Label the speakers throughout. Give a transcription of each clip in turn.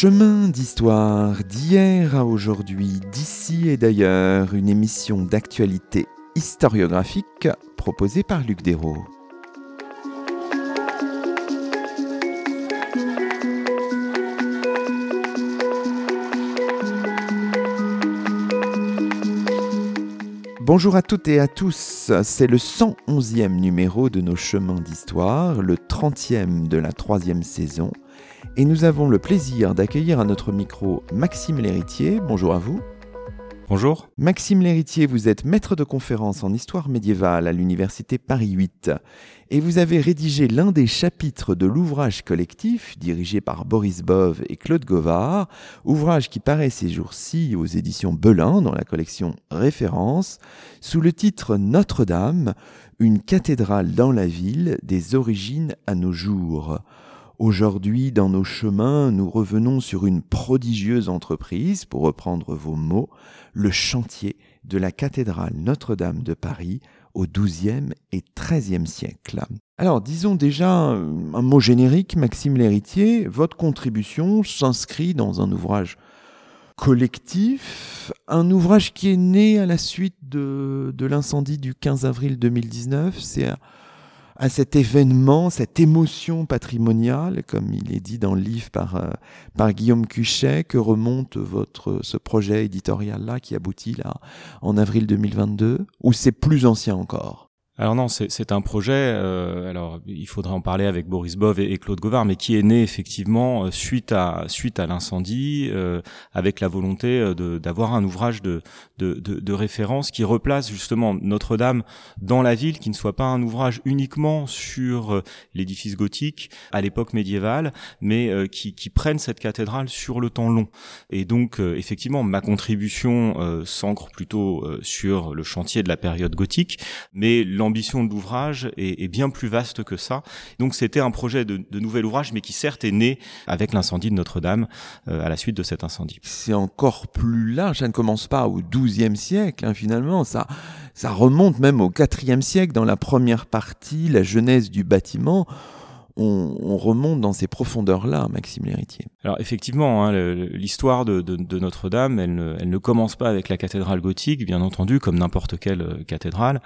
Speaker 1: Chemin d'histoire d'hier à aujourd'hui, d'ici et d'ailleurs, une émission d'actualité historiographique proposée par Luc Dérault. Bonjour à toutes et à tous, c'est le 111e numéro de nos chemins d'histoire, le 30e de la troisième saison, et nous avons le plaisir d'accueillir à notre micro Maxime Lhéritier. Bonjour à vous.
Speaker 2: Bonjour.
Speaker 1: Maxime Lhéritier, vous êtes maître de conférence en histoire médiévale à l'Université Paris 8 et vous avez rédigé l'un des chapitres de l'ouvrage collectif dirigé par Boris Bove et Claude Govard, ouvrage qui paraît ces jours-ci aux éditions Belin dans la collection Référence, sous le titre Notre-Dame, une cathédrale dans la ville des origines à nos jours. Aujourd'hui, dans nos chemins, nous revenons sur une prodigieuse entreprise, pour reprendre vos mots, le chantier de la cathédrale Notre-Dame de Paris au XIIe et XIIIe siècle. Alors, disons déjà un mot générique, Maxime Lhéritier, votre contribution s'inscrit dans un ouvrage collectif, un ouvrage qui est né à la suite de, l'incendie du 15 avril 2019. C'est à cet événement, cette émotion patrimoniale, comme il est dit dans le livre par, euh, par Guillaume Cuchet, que remonte votre, ce projet éditorial-là qui aboutit là en avril 2022, ou c'est plus ancien encore?
Speaker 2: Alors non, c'est un projet. Euh, alors il faudrait en parler avec Boris Bov et, Claude Govard, mais qui est né effectivement euh, suite à suite à l'incendie, euh, avec la volonté d'avoir un ouvrage de, de, de, de, référence qui replace justement Notre-Dame dans la ville, qui ne soit pas un ouvrage uniquement sur l'édifice gothique à l'époque médiévale, mais qui, qui prenne cette cathédrale sur le temps long. Et donc effectivement, ma contribution s'ancre plutôt sur le chantier de la période gothique, mais l'ambition de l'ouvrage est, bien plus vaste que ça. Donc c'était un projet de, nouvel ouvrage, mais qui certes est né avec l'incendie de Notre-Dame euh, à la suite de cet incendie.
Speaker 1: C'est encore plus large, ça ne commence pas au XIIe siècle hein, finalement, ça, ça remonte même au IVe siècle dans la première partie, la genèse du bâtiment on, remonte dans ces profondeurs-là, Maxime Lhéritier.
Speaker 2: Alors effectivement, hein, l'histoire de, Notre-Dame, elle ne, commence pas avec la cathédrale gothique, bien entendu, comme n'importe quelle euh, cathédrale,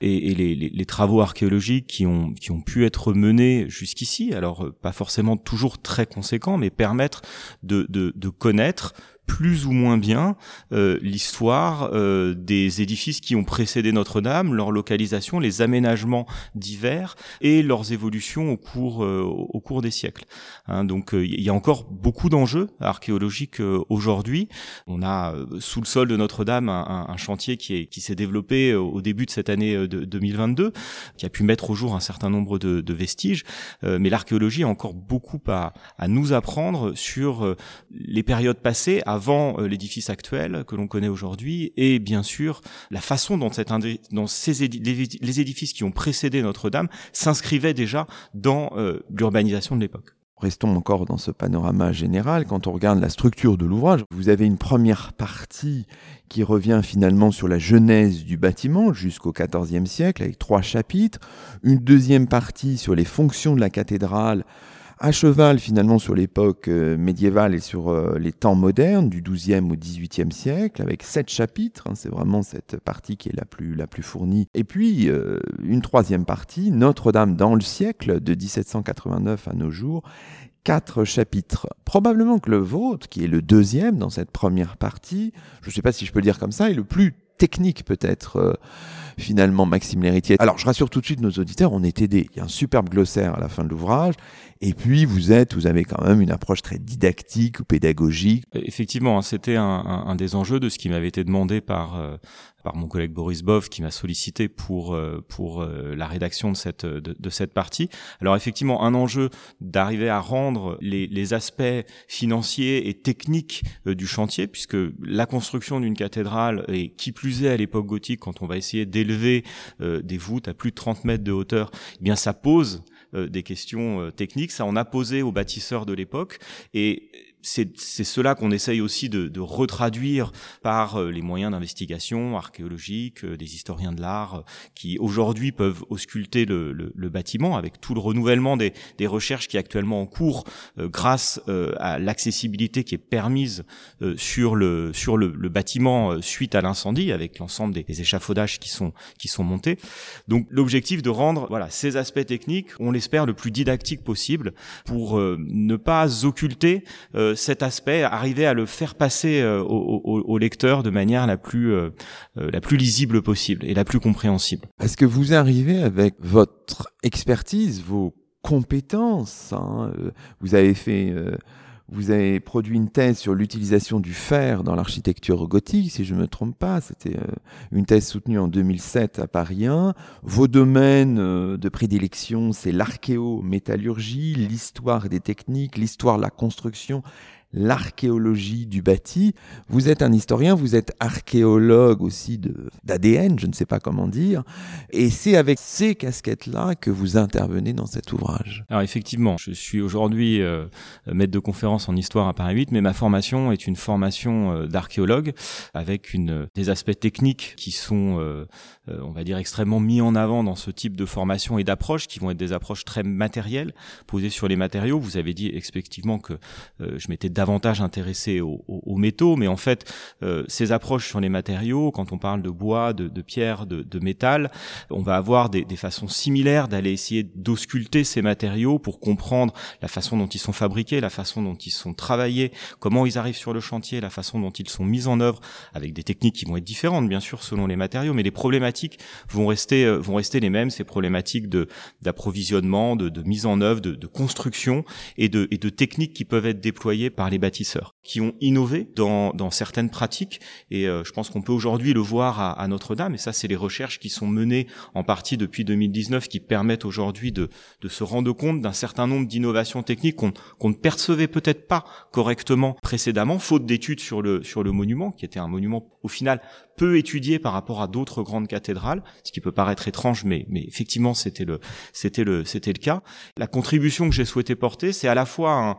Speaker 2: et, les, travaux archéologiques qui ont, qui ont pu être menés jusqu'ici, alors euh, pas forcément toujours très conséquents, mais permettre de, de connaître plus ou moins bien euh, l'histoire euh, des édifices qui ont précédé Notre-Dame, leur localisation, les aménagements divers et leurs évolutions au cours euh, au cours des siècles. Hein, donc il y a encore beaucoup d'enjeux archéologiques aujourd'hui. On a sous le sol de Notre-Dame un, un, chantier qui est qui s'est développé au début de cette année de 2022, qui a pu mettre au jour un certain nombre de, de vestiges, mais l'archéologie a encore beaucoup à, à nous apprendre sur les périodes passées avant euh, l'édifice actuel que l'on connaît aujourd'hui et bien sûr la façon dont, ces les édifices qui ont précédé Notre-Dame s'inscrivaient déjà dans euh, l'urbanisation de l'époque.
Speaker 1: Restons encore dans ce panorama général. Quand on regarde la structure de l'ouvrage, vous avez une première partie qui revient finalement sur la genèse du bâtiment jusqu'au XIVe siècle avec trois chapitres. Une deuxième partie sur les fonctions de la cathédrale à cheval finalement sur l'époque euh, médiévale et sur euh, les temps modernes, du XIIe au XVIIIe siècle, avec sept chapitres. Hein, c'est vraiment cette partie qui est la plus, la plus fournie. Et puis euh, une troisième partie, Notre-Dame dans le siècle, de 1789 à nos jours, quatre chapitres. Probablement que le vôtre, qui est le deuxième dans cette première partie, je ne sais pas si je peux le dire comme ça, est le plus technique peut-être finalement Maxime Lhéritier. Alors je rassure tout de suite nos auditeurs, on est aidé. Il y a un superbe glossaire à la fin de l'ouvrage. Et puis vous êtes, vous avez quand même une approche très didactique ou pédagogique.
Speaker 2: Effectivement, hein, c'était un, un, des enjeux de ce qui m'avait été demandé par euh, par mon collègue Boris Bov qui m'a sollicité pour euh, pour euh, la rédaction de cette de, de, cette partie. Alors effectivement, un enjeu d'arriver à rendre les, les aspects financiers et techniques du chantier, puisque la construction d'une cathédrale et qui plus est à l'époque gothique, quand on va essayer d'élever des voûtes à plus de 30 mètres de hauteur, eh bien ça pose des questions techniques. Ça en a posé aux bâtisseurs de l'époque et c'est cela qu'on essaye aussi de, de retraduire par les moyens d'investigation archéologique, des historiens de l'art qui aujourd'hui peuvent ausculter le, le, le, bâtiment avec tout le renouvellement des, des recherches qui est actuellement en cours grâce à l'accessibilité qui est permise sur le sur le, le bâtiment suite à l'incendie avec l'ensemble des, échafaudages qui sont qui sont montés. Donc l'objectif de rendre voilà ces aspects techniques, on l'espère le plus didactique possible pour ne pas occulter cet aspect, arriver à le faire passer euh, au, au, lecteur de manière la plus euh, euh, la plus lisible possible et la plus compréhensible.
Speaker 1: Est-ce que vous arrivez avec votre expertise, vos compétences hein, Vous avez fait vous avez produit une thèse sur l'utilisation du fer dans l'architecture gothique, si je ne me trompe pas. C'était euh, une thèse soutenue en 2007 à Paris 1. Vos domaines euh, de prédilection, c'est l'archéométallurgie, l'histoire des techniques, l'histoire de la construction l'archéologie du bâti. Vous êtes un historien, vous êtes archéologue aussi d'ADN, je ne sais pas comment dire. Et c'est avec ces casquettes-là que vous intervenez dans cet ouvrage.
Speaker 2: Alors effectivement, je suis aujourd'hui euh, maître de conférence en histoire à Paris 8, mais ma formation est une formation euh, d'archéologue avec une, des aspects techniques qui sont, euh, on va dire, extrêmement mis en avant dans ce type de formation et d'approche, qui vont être des approches très matérielles, posées sur les matériaux. Vous avez dit effectivement que je m'étais davantage intéressé aux, aux, métaux, mais en fait, euh, ces approches sur les matériaux, quand on parle de bois, de, de pierre, de, de, métal, on va avoir des, des façons similaires d'aller essayer d'ausculter ces matériaux pour comprendre la façon dont ils sont fabriqués, la façon dont ils sont travaillés, comment ils arrivent sur le chantier, la façon dont ils sont mis en œuvre, avec des techniques qui vont être différentes, bien sûr, selon les matériaux, mais les problématiques vont rester euh, vont rester les mêmes, ces problématiques de d'approvisionnement, de, de, mise en œuvre, de, de construction et de, et de techniques qui peuvent être déployées par les bâtisseurs qui ont innové dans, dans certaines pratiques. Et euh, je pense qu'on peut aujourd'hui le voir à, à Notre-Dame. Et ça c'est les recherches qui sont menées en partie depuis 2019 qui permettent aujourd'hui de, de se rendre compte d'un certain nombre d'innovations techniques qu'on qu'on ne percevait peut-être pas correctement précédemment faute d'études sur le sur le monument qui était un monument au final peu étudié par rapport à d'autres grandes cathédrales, ce qui peut paraître étrange, mais, mais effectivement c'était le, c'était le, c'était le cas. La contribution que j'ai souhaité porter, c'est à la fois un,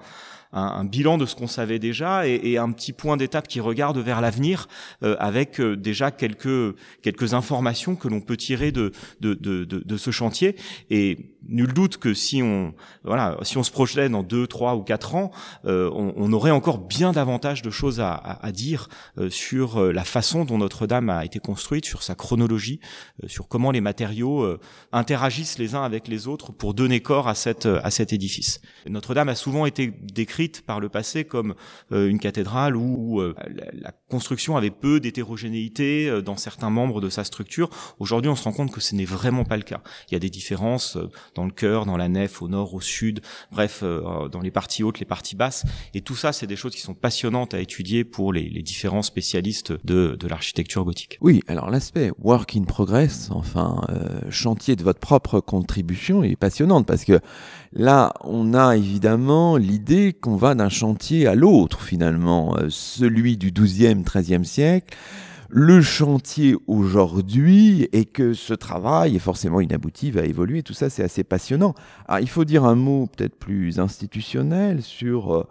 Speaker 2: un, bilan de ce qu'on savait déjà et, et, un petit point d'étape qui regarde vers l'avenir euh, avec euh, déjà quelques quelques informations que l'on peut tirer de de, de, de ce chantier et nul doute que si on voilà si on se projetait dans deux trois ou quatre ans euh, on, on, aurait encore bien davantage de choses à, à, à dire sur la façon dont Notre-Dame a été construite sur sa chronologie sur comment les matériaux interagissent les uns avec les autres pour donner corps à cette à cet édifice Notre-Dame a souvent été décrite par le passé comme euh, une cathédrale où, euh, la, construction avait peu d'hétérogénéité euh, dans certains membres de sa structure. Aujourd'hui, on se rend compte que ce n'est vraiment pas le cas. Il y a des différences dans le chœur, dans la nef, au nord, au sud, bref, dans les parties hautes, les parties basses. Et tout ça, c'est des choses qui sont passionnantes à étudier pour les, les différents spécialistes de, de l'architecture gothique.
Speaker 1: Oui, alors l'aspect work in progress, enfin chantier de votre propre contribution, est passionnante parce que là, on a évidemment l'idée qu'on on va d'un chantier à l'autre finalement, euh, celui du XIIe, XIIIe siècle, le chantier aujourd'hui et que ce travail est forcément inabouti, va évoluer, tout ça c'est assez passionnant. Alors, il faut dire un mot peut-être plus institutionnel sur euh,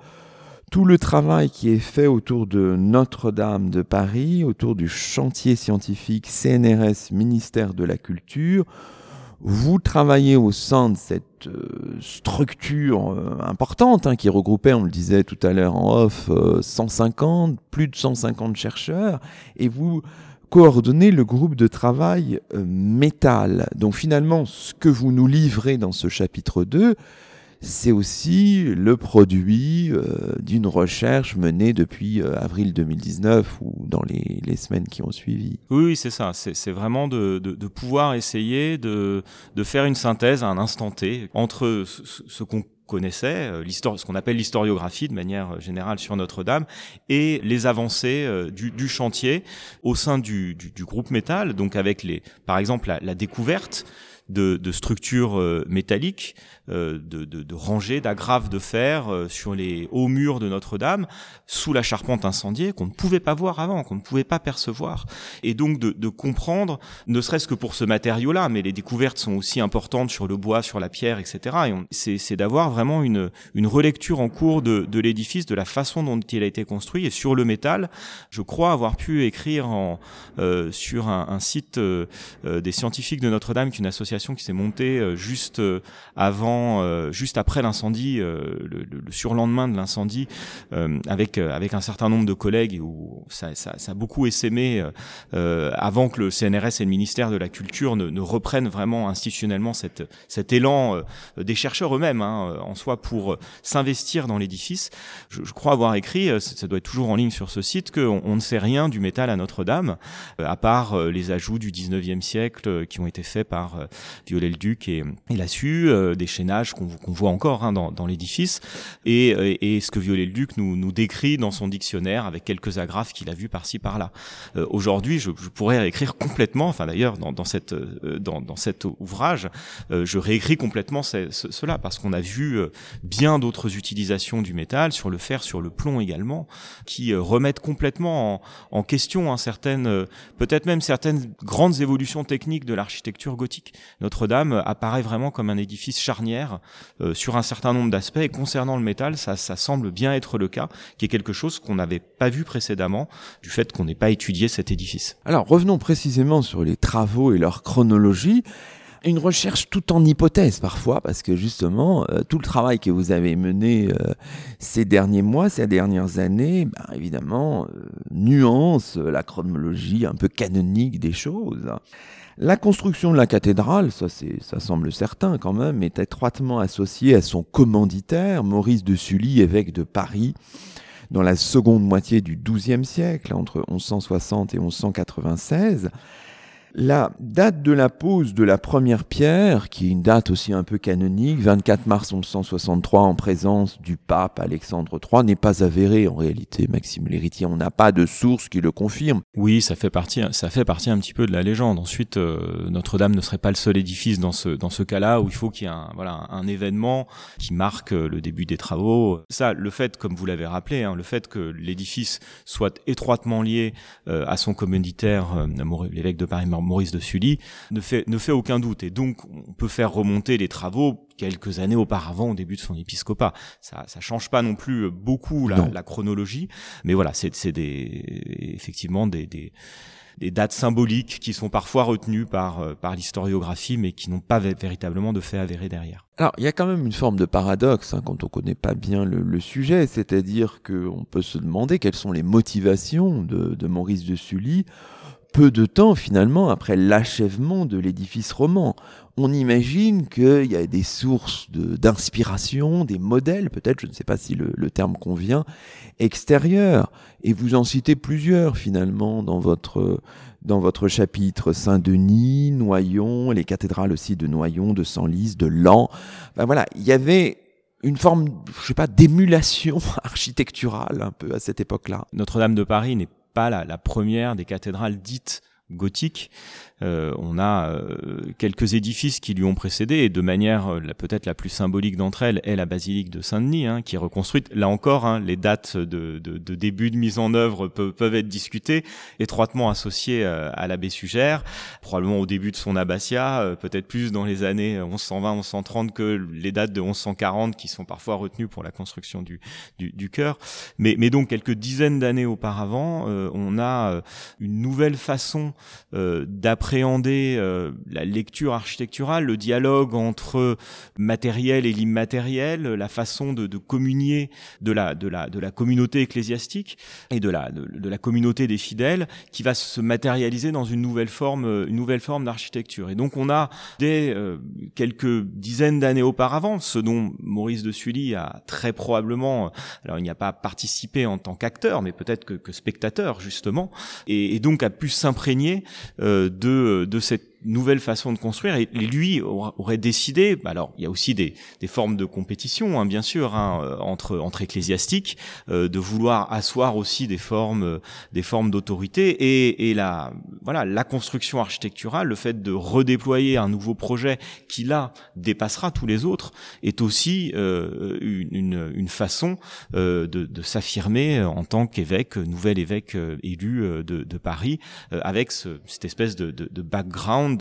Speaker 1: tout le travail qui est fait autour de Notre-Dame de Paris, autour du chantier scientifique CNRS Ministère de la Culture, vous travaillez au sein de cette euh, structure euh, importante hein, qui regroupait, on le disait tout à l'heure en off, 150, euh, plus de 150 chercheurs, et vous coordonnez le groupe de travail métal. Donc finalement, ce que vous nous livrez dans ce chapitre 2, c'est aussi le produit euh, d'une recherche menée depuis euh, avril 2019 ou dans les, semaines qui ont suivi.
Speaker 2: Oui, c'est ça. C'est vraiment de, pouvoir essayer de, faire une synthèse à un instant T entre ce, qu'on connaissait, euh, ce qu'on appelle l'historiographie de manière générale sur Notre-Dame, et les avancées du, chantier au sein du, groupe métal, donc avec les, par exemple la découverte de, de structures métalliques, de, de, de rangées, d'agrafes de fer sur les hauts murs de Notre-Dame, sous la charpente incendiée, qu'on ne pouvait pas voir avant, qu'on ne pouvait pas percevoir. Et donc de, de comprendre, ne serait-ce que pour ce matériau-là, mais les découvertes sont aussi importantes sur le bois, sur la pierre, etc. Et c'est d'avoir vraiment une, une relecture en cours de, de l'édifice, de la façon dont il a été construit. Et sur le métal, je crois avoir pu écrire en, euh, sur un, un site euh, euh des scientifiques de Notre-Dame, qui est une qui s'est montée euh, juste euh, avant, juste après l'incendie, le, le, le, surlendemain de l'incendie, avec avec un certain nombre de collègues où ça, a beaucoup essaimé avant que le CNRS et le ministère de la Culture ne, ne reprennent vraiment institutionnellement cette, cet élan des chercheurs eux-mêmes hein, en soi pour s'investir dans l'édifice. Je, crois avoir écrit, ça doit être toujours en ligne sur ce site, qu'on on ne sait rien du métal à Notre-Dame, euh, à part euh, les ajouts du 19e siècle euh, qui ont été faits par Viollet-le-Duc et, et Lassu, des chaînages qu'on voit encore hein, dans, dans l'édifice, et, et, ce que Viollet-le-Duc nous, nous décrit dans son dictionnaire avec quelques agrafes qu'il a vues par-ci par-là. Aujourd'hui, je, je, pourrais réécrire complètement, enfin d'ailleurs dans, dans, cette, dans, dans cet ouvrage, je réécris complètement ce, ce, cela parce qu'on a vu bien d'autres utilisations du métal, sur le fer, sur le plomb également, qui remettent complètement en, en question hein, certaines, euh, peut-être même certaines grandes évolutions techniques de l'architecture gothique. Notre-Dame apparaît vraiment comme un édifice charnière euh, sur un certain nombre d'aspects. Et concernant le métal, ça, ça semble bien être le cas, qui est quelque chose qu'on n'avait pas vu précédemment, du fait qu'on n'ait pas étudié cet édifice.
Speaker 1: Alors revenons précisément sur les travaux et leur chronologie une recherche tout en hypothèse parfois, parce que justement, euh, tout le travail que vous avez mené euh, ces derniers mois, ces dernières années, ben, évidemment, euh, nuance la chronologie un peu canonique des choses. La construction de la cathédrale, ça, ça semble certain quand même, est étroitement associée à son commanditaire, Maurice de Sully, évêque de Paris, dans la seconde moitié du XIIe siècle, entre 1160 et 1196. La date de la pose de la première pierre, qui est une date aussi un peu canonique, 24 mars 1163 en présence du pape Alexandre III, n'est pas avérée en réalité, Maxime Léritier. On n'a pas de source qui le confirme.
Speaker 2: Oui, ça fait partie, ça fait partie un petit peu de la légende. Ensuite, euh, Notre-Dame ne serait pas le seul édifice dans ce dans ce cas-là où il faut qu'il y ait un voilà un événement qui marque euh, le début des travaux. Ça, le fait, comme vous l'avez rappelé, hein, le fait que l'édifice soit étroitement lié euh, à son commanditaire, l'évêque de Paris Maurice de Sully, ne fait, ne fait aucun doute. Et donc, on peut faire remonter les travaux quelques années auparavant, au début de son épiscopat. Ça, ça change pas non plus beaucoup la, la chronologie, mais voilà, c'est, des, effectivement des, des des dates symboliques qui sont parfois retenues par, euh, par l'historiographie, mais qui n'ont pas véritablement de fait avéré derrière.
Speaker 1: Alors, il y a quand même une forme de paradoxe hein, quand on connaît pas bien le, le sujet, c'est-à-dire qu'on peut se demander quelles sont les motivations de, de Maurice de Sully peu de temps finalement après l'achèvement de l'édifice roman. On imagine qu'il y a des sources d'inspiration, des modèles, peut-être, je ne sais pas si le, le, terme convient, extérieurs. Et vous en citez plusieurs finalement dans votre, dans votre chapitre Saint-Denis, Noyon, les cathédrales aussi de Noyon, de Senlis, de Lan. Ben voilà, il y avait une forme, je sais pas, d'émulation architecturale un peu à cette époque-là.
Speaker 2: Notre-Dame de Paris n'est pas la, première des cathédrales dites gothiques. Euh, on a euh, quelques édifices qui lui ont précédé et de manière euh, peut-être la plus symbolique d'entre elles est la basilique de Saint-Denis hein, qui est reconstruite. Là encore, hein, les dates de, de, de, début de mise en œuvre peuvent, peuvent être discutées, étroitement associées euh, à l'abbé Sugère, probablement au début de son abbatiat, euh, peut-être plus dans les années 1120-1130 que les dates de 1140 qui sont parfois retenues pour la construction du, du, du chœur. Mais, mais donc quelques dizaines d'années auparavant, on a une nouvelle façon d'appréhender appréhender euh, la lecture architecturale, le dialogue entre matériel et l'immatériel, la façon de, de, communier de la, de, la, de la communauté ecclésiastique et de la, de, de, la communauté des fidèles qui va se matérialiser dans une nouvelle forme, une nouvelle forme d'architecture. Et donc on a dès euh, quelques dizaines d'années auparavant, ce dont Maurice de Sully a très probablement, alors il n'y a pas participé en tant qu'acteur, mais peut-être que, que, spectateur justement, et, et, donc a pu s'imprégner euh, de de, cette nouvelle façon de construire et lui aurait décidé. Bah alors, il y a aussi des, des formes de compétition, hein, bien sûr, hein, euh, entre entre ecclésiastiques, euh, de vouloir asseoir aussi des formes des formes d'autorité et, et la voilà la construction architecturale, le fait de redéployer un nouveau projet qui là dépassera tous les autres, est aussi euh, une, une, façon de, de s'affirmer en tant qu'évêque, nouvel évêque élu de, de Paris, avec ce, cette espèce de, de, de background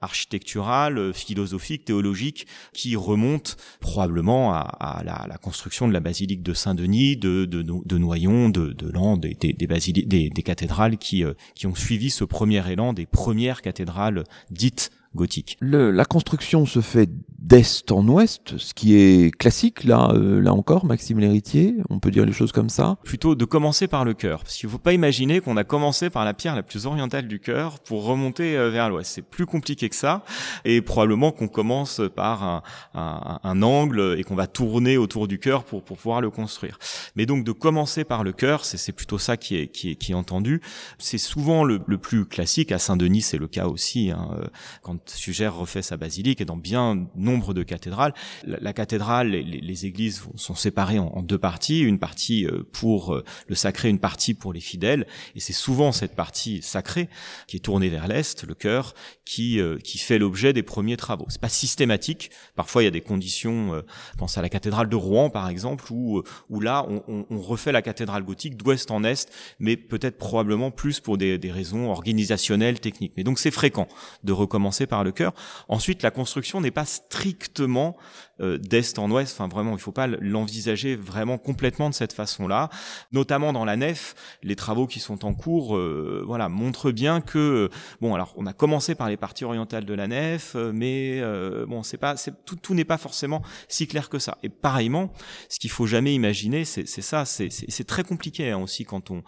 Speaker 2: architectural, philosophique, théologique, qui remonte probablement à, la, construction de la basilique de Saint-Denis, de, de, Noyon, de, de des, des, cathédrales qui, euh, qui ont suivi ce premier élan des premières cathédrales dites gothiques.
Speaker 1: La construction se fait d'est en ouest, ce qui est classique là, euh, là encore, Maxime Lhéritier, on peut dire les choses comme ça.
Speaker 2: Plutôt de commencer par le cœur, parce qu'il faut pas imaginer qu'on a commencé par la pierre la plus orientale du cœur pour remonter euh, vers l'ouest. C'est plus compliqué que ça, et probablement qu'on commence par un, un, un angle et qu'on va tourner autour du cœur pour, pour pouvoir le construire. Mais donc de commencer par le cœur, c'est plutôt ça qui est, qui est, qui est entendu. C'est souvent le, le, plus classique. À Saint-Denis, c'est le cas aussi. Hein, euh, quand Sugère refait sa basilique et dans bien nombre de cathédrales. La, cathédrale, les, églises sont séparées en, deux parties, une partie euh, pour euh, le sacré, une partie pour les fidèles, et c'est souvent cette partie sacrée qui est tournée vers l'est, le cœur, qui euh, qui fait l'objet des premiers travaux. C'est pas systématique. Parfois, il y a des conditions. je pense à la cathédrale de Rouen, par exemple, où où là, on, refait la cathédrale gothique d'ouest en est, mais peut-être probablement plus pour des, raisons organisationnelles, techniques. Mais donc, c'est fréquent de recommencer par le cœur. Ensuite, la construction n'est pas strictement d'est en ouest. Enfin, vraiment, il ne faut pas l'envisager vraiment complètement de cette façon-là. Notamment dans la nef, les travaux qui sont en cours, euh, voilà, montrent bien que bon, alors on a commencé par les parties orientales de la nef, euh, mais bon, c'est pas, tout, tout n'est pas forcément si clair que ça. Et pareillement, ce qu'il faut jamais imaginer, c'est ça, c'est très compliqué hein, aussi quand on,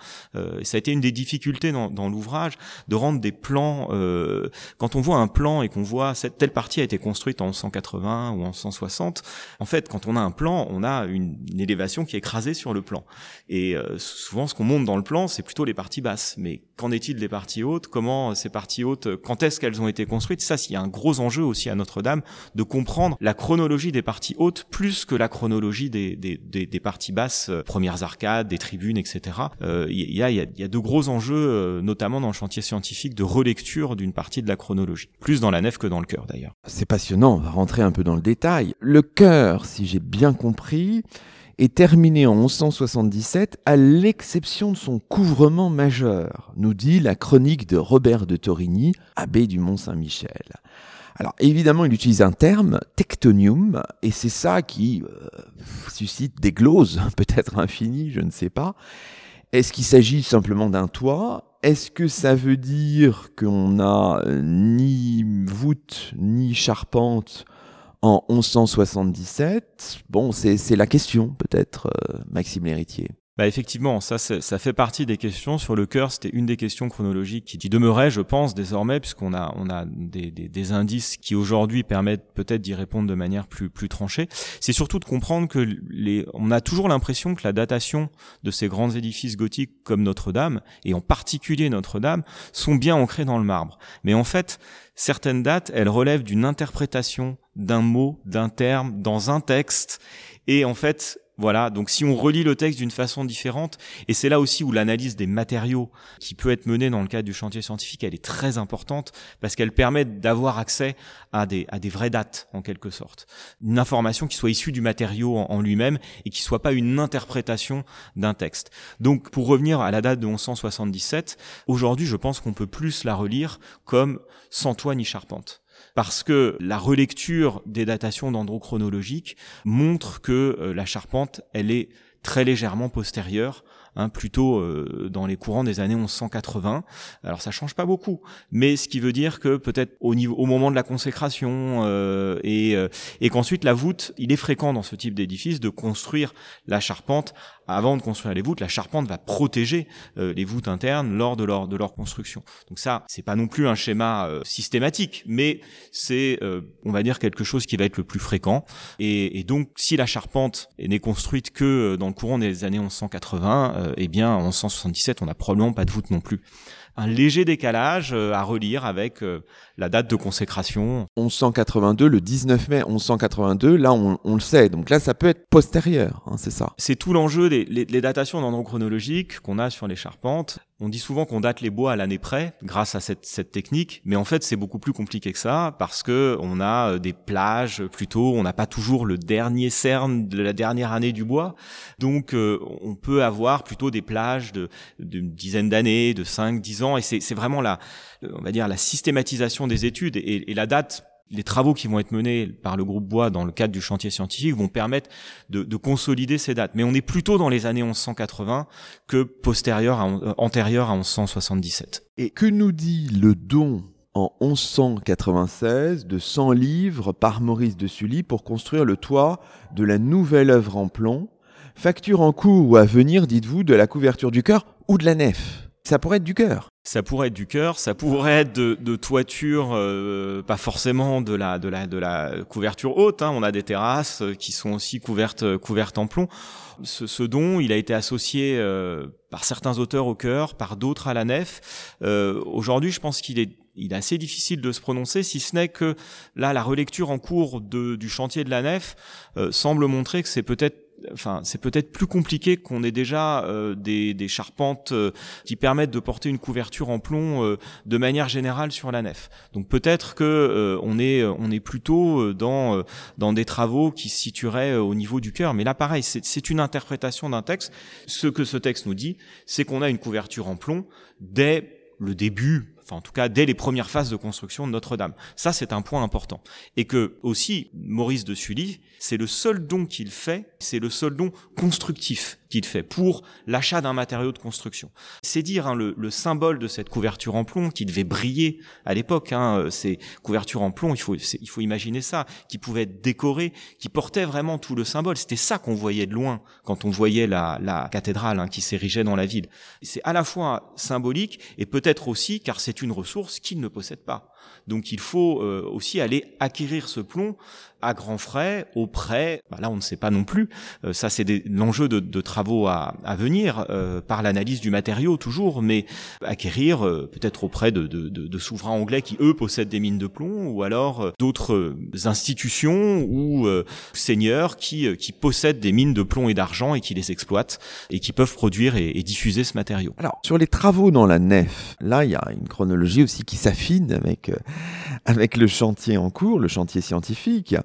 Speaker 2: ça a été une des difficultés dans, dans l'ouvrage de rendre des plans. quand on voit un plan et qu'on voit cette telle partie a été construite en 180 ou en 160 en fait, quand on a un plan, on a une, élévation qui est écrasée sur le plan. Et euh, souvent, ce qu'on monte dans le plan, c'est plutôt les parties basses. Mais qu'en est-il des parties hautes? Comment ces parties hautes, quand est-ce qu'elles ont été construites? Ça, il y a un gros enjeu aussi à Notre-Dame de comprendre la chronologie des parties hautes plus que la chronologie des, des, des, parties basses, euh, premières arcades, des tribunes, etc. Euh, il y, a, y, a, y a de gros enjeux, notamment dans le chantier scientifique, de relecture d'une partie de la chronologie. Plus dans la nef que dans le cœur, d'ailleurs.
Speaker 1: C'est passionnant, on va rentrer un peu dans le détail. Cœur, si j'ai bien compris, est terminé en 1177 à l'exception de son couvrement majeur, nous dit la chronique de Robert de Torigny, abbé du Mont-Saint-Michel. Alors évidemment, il utilise un terme, tectonium, et c'est ça qui euh, suscite des gloses, peut-être infinies, je ne sais pas. Est-ce qu'il s'agit simplement d'un toit? Est-ce que ça veut dire qu'on n'a ni voûte ni charpente en 1177 Bon, c'est la question peut-être, euh, Maxime Lhéritier.
Speaker 2: Bah effectivement, ça, ça fait partie des questions. Sur le cœur, c'était une des questions chronologiques qui, qui demeurait, je pense, désormais, puisqu'on a, on a des, des, des indices qui aujourd'hui permettent peut-être d'y répondre de manière plus, plus tranchée. C'est surtout de comprendre que les, on a toujours l'impression que la datation de ces grands édifices gothiques comme Notre-Dame, et en particulier Notre-Dame, sont bien ancrés dans le marbre. Mais en fait, certaines dates, elles relèvent d'une interprétation d'un mot, d'un terme, dans un texte, et en fait, voilà, donc si on relit le texte d'une façon différente, et c'est là aussi où l'analyse des matériaux qui peut être menée dans le cadre du chantier scientifique, elle est très importante parce qu'elle permet d'avoir accès à des, vraies dates en quelque sorte. Une information qui soit issue du matériau en, lui-même et qui soit pas une interprétation d'un texte. Donc pour revenir à la date de 1177, aujourd'hui je pense qu'on peut plus la relire comme sans toit ni charpente parce que la relecture des datations dendrochronologiques montre que euh, la charpente, elle est très légèrement postérieure Hein, plutôt euh, dans les courants des années 1180. Alors ça change pas beaucoup, mais ce qui veut dire que peut-être au niveau, au moment de la consécration euh, et, euh, et qu'ensuite la voûte, il est fréquent dans ce type d'édifice de construire la charpente avant de construire les voûtes. La charpente va protéger les voûtes internes lors de leur de leur construction. Donc ça, c'est pas non plus un schéma systématique, mais c'est on va dire quelque chose qui va être le plus fréquent. Et, et donc si la charpente n'est construite que dans le courant des années 1180 euh, eh bien en 1177 on n'a probablement pas de voûte non plus. Un léger décalage euh, à relire avec euh, la date de consécration.
Speaker 1: 1182, le 19 mai 1182, là on, le sait, donc là ça peut être postérieur, hein, c'est ça.
Speaker 2: C'est tout l'enjeu des les, datations d'ordre chronologique qu'on a sur les charpentes. On dit souvent qu'on date les bois à l'année près grâce à cette, cette technique, mais en fait c'est beaucoup plus compliqué que ça parce que on a euh, des plages plutôt, on n'a pas toujours le dernier cerne de la dernière année du bois, donc on peut avoir plutôt des plages de d'une dizaine d'années, de 5, 10 ans, et c'est vraiment la, on va dire la systématisation des études et, la date les travaux qui vont être menés par le groupe Bois dans le cadre du chantier scientifique vont permettre de, consolider ces dates. Mais on est plutôt dans les années 1180 que postérieur à, euh, antérieur à 1177.
Speaker 1: Et que nous dit le don en 1196 de 100 livres par Maurice de Sully pour construire le toit de la nouvelle œuvre en plomb? Facture en cours ou à venir, dites-vous, de la couverture du cœur ou de la nef? Ça pourrait être du cœur.
Speaker 2: Ça pourrait être du cœur, ça pourrait être de, toiture, euh, pas forcément de la de la de la couverture haute. Hein. On a des terrasses euh, qui sont aussi couvertes euh, couvertes en plomb. Ce, don, il a été associé par certains auteurs au cœur, par d'autres à la nef. Aujourd'hui, je pense qu'il est il est assez difficile de se prononcer, si ce n'est que là, la relecture en cours de, du chantier de la nef semble montrer que c'est peut-être enfin, c'est peut-être plus compliqué qu'on ait déjà euh, des, des, charpentes euh, qui permettent de porter une couverture en plomb euh, de manière générale sur la nef. Donc peut-être que on est on est plutôt dans dans des travaux qui se situeraient au niveau du cœur. Mais là, pareil, c'est une interprétation d'un texte. Ce que ce texte nous dit, c'est qu'on a une couverture en plomb dès le début en tout cas dès les premières phases de construction de Notre-Dame. Ça, c'est un point important. Et que aussi, Maurice de Sully, c'est le seul don qu'il fait, c'est le seul don constructif qu'il fait pour l'achat d'un matériau de construction. C'est dire hein, le, symbole de cette couverture en plomb qui devait briller à l'époque. Hein, ces couvertures en plomb, il faut, il faut imaginer ça, qui pouvaient être décorées, qui portaient vraiment tout le symbole. C'était ça qu'on voyait de loin quand on voyait la, la cathédrale hein, qui s'érigeait dans la ville. C'est à la fois symbolique et peut-être aussi car c'est une ressource qu'il ne possède pas. Donc il faut euh, aussi aller acquérir ce plomb à grands frais, au prêt. Bah là, on ne sait pas non plus. Euh, ça, c'est l'enjeu de, de, travaux à, à venir euh, par l'analyse du matériau toujours, mais acquérir peut-être auprès de, de, de, souverains anglais qui eux possèdent des mines de plomb, ou alors d'autres institutions ou seigneurs qui qui possèdent des mines de plomb et d'argent et qui les exploitent et qui peuvent produire et, et diffuser ce matériau.
Speaker 1: Alors sur les travaux dans la nef, là, il y a une chronologie aussi qui s'affine avec avec le chantier en cours, le chantier scientifique.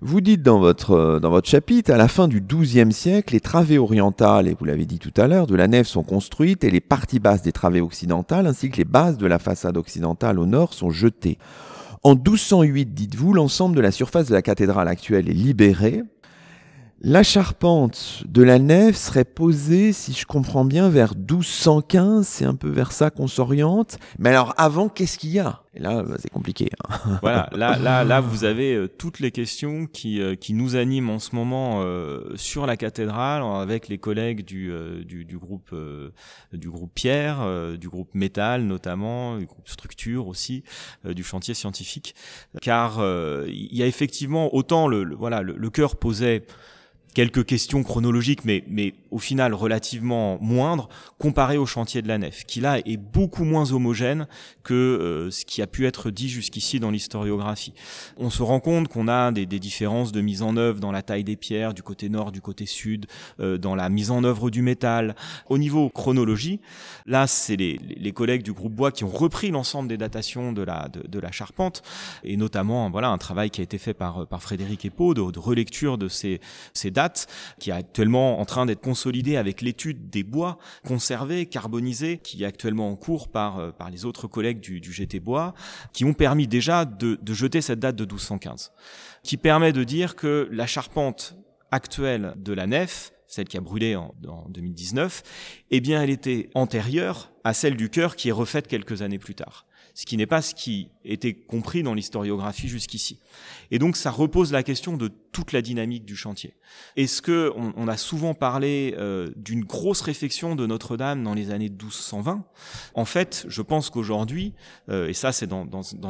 Speaker 1: Vous dites dans votre, dans votre chapitre, à la fin du XIIe siècle, les travées orientales, et vous l'avez dit tout à l'heure, de la nef sont construites et les parties basses des travées occidentales ainsi que les bases de la façade occidentale au nord sont jetées. En 1208, dites-vous, l'ensemble de la surface de la cathédrale actuelle est libérée la charpente de la nef serait posée, si je comprends bien, vers 1215, c'est un peu vers ça qu'on s'oriente. Mais alors avant, qu'est-ce qu'il y a? Et là, bah, c'est compliqué.
Speaker 2: Hein. Voilà, là, là, là, vous avez euh, toutes les questions qui, euh, qui nous animent en ce moment euh, sur la cathédrale, avec les collègues du, du, du, groupe du groupe Pierre, du groupe Métal notamment, du groupe Structure aussi, du chantier scientifique, car il y a effectivement autant le, voilà le, le cœur posait quelques questions chronologiques, mais, mais au final relativement moindres, comparé au chantier de la nef, qui là est beaucoup moins homogène que euh, ce qui a pu être dit jusqu'ici dans l'historiographie. On se rend compte qu'on a des, des, différences de mise en œuvre dans la taille des pierres, du côté nord, du côté sud, euh, dans la mise en œuvre du métal. Au niveau chronologie, là, c'est les, les, collègues du groupe Bois qui ont repris l'ensemble des datations de la, de, de, la charpente, et notamment voilà un travail qui a été fait par, par Frédéric Epaud de, de relecture de ces, ces qui est actuellement en train d'être avec l'étude des bois conservés, carbonisés, qui est actuellement en cours par, euh, par les autres collègues du, du GT Bois, qui ont permis déjà de, de jeter cette date de 1215, qui permet de dire que la charpente actuelle de la nef, celle qui a brûlé en, en, 2019, eh bien, elle était antérieure à celle du cœur qui est refaite quelques années plus tard. Ce qui n'est pas ce qui été compris dans l'historiographie jusqu'ici. Et donc ça repose la question de toute la dynamique du chantier. Est-ce que on, a souvent parlé euh, d'une grosse réflexion de Notre-Dame dans les années 1220 En fait, je pense qu'aujourd'hui, euh, et ça c'est dans,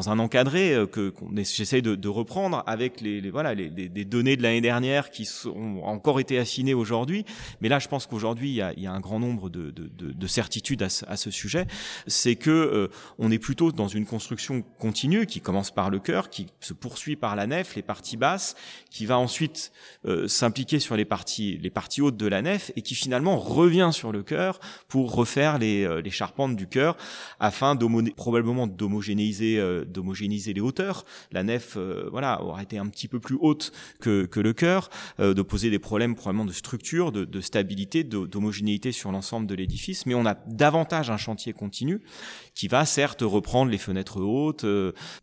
Speaker 2: un encadré euh, que j'essaie de, reprendre avec les, voilà les, données de l'année dernière qui ont encore été affinées aujourd'hui, mais là je pense qu'aujourd'hui il y a, un grand nombre de, de, de certitudes à ce, à ce sujet. C'est que on est plutôt dans une construction continue qui commence par le cœur, qui se poursuit par la nef, les parties basses, qui va ensuite euh, s'impliquer sur les parties, les parties hautes de la nef et qui finalement revient sur le cœur pour refaire les, euh, les charpentes du cœur afin probablement d'homogénéiser, euh, d'homogénéiser les hauteurs. La nef, voilà, aurait été un petit peu plus haute que, que le cœur, de poser des problèmes probablement de structure, de, de stabilité, d'homogénéité sur l'ensemble de l'édifice. Mais on a davantage un chantier continu qui va certes reprendre les fenêtres hautes,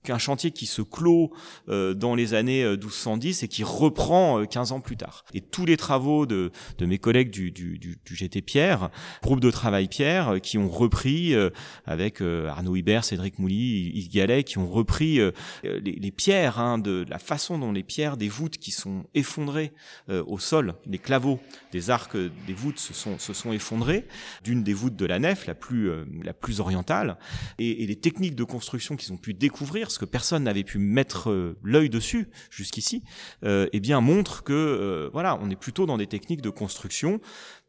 Speaker 2: qu'un chantier qui se clôt dans les années 1210 et qui reprend 15 ans plus tard. Et tous les travaux de, de mes collègues du, du, du, GT Pierre, groupe de travail Pierre, euh, qui ont repris euh, avec euh, Arnaud Hibert, Cédric Mouly, Yves Gallet, qui ont repris les, les, pierres, hein, de la façon dont les pierres des voûtes qui sont effondrées au sol, les claveaux des arcs des voûtes se sont, se sont effondrés d'une des voûtes de la nef, la plus, la plus orientale, et, et les techniques de construction qu'ils ont pu découvrir, ce que personne n'avait pu mettre l'œil dessus jusqu'ici, eh bien montre que euh, voilà, on est plutôt dans des techniques de construction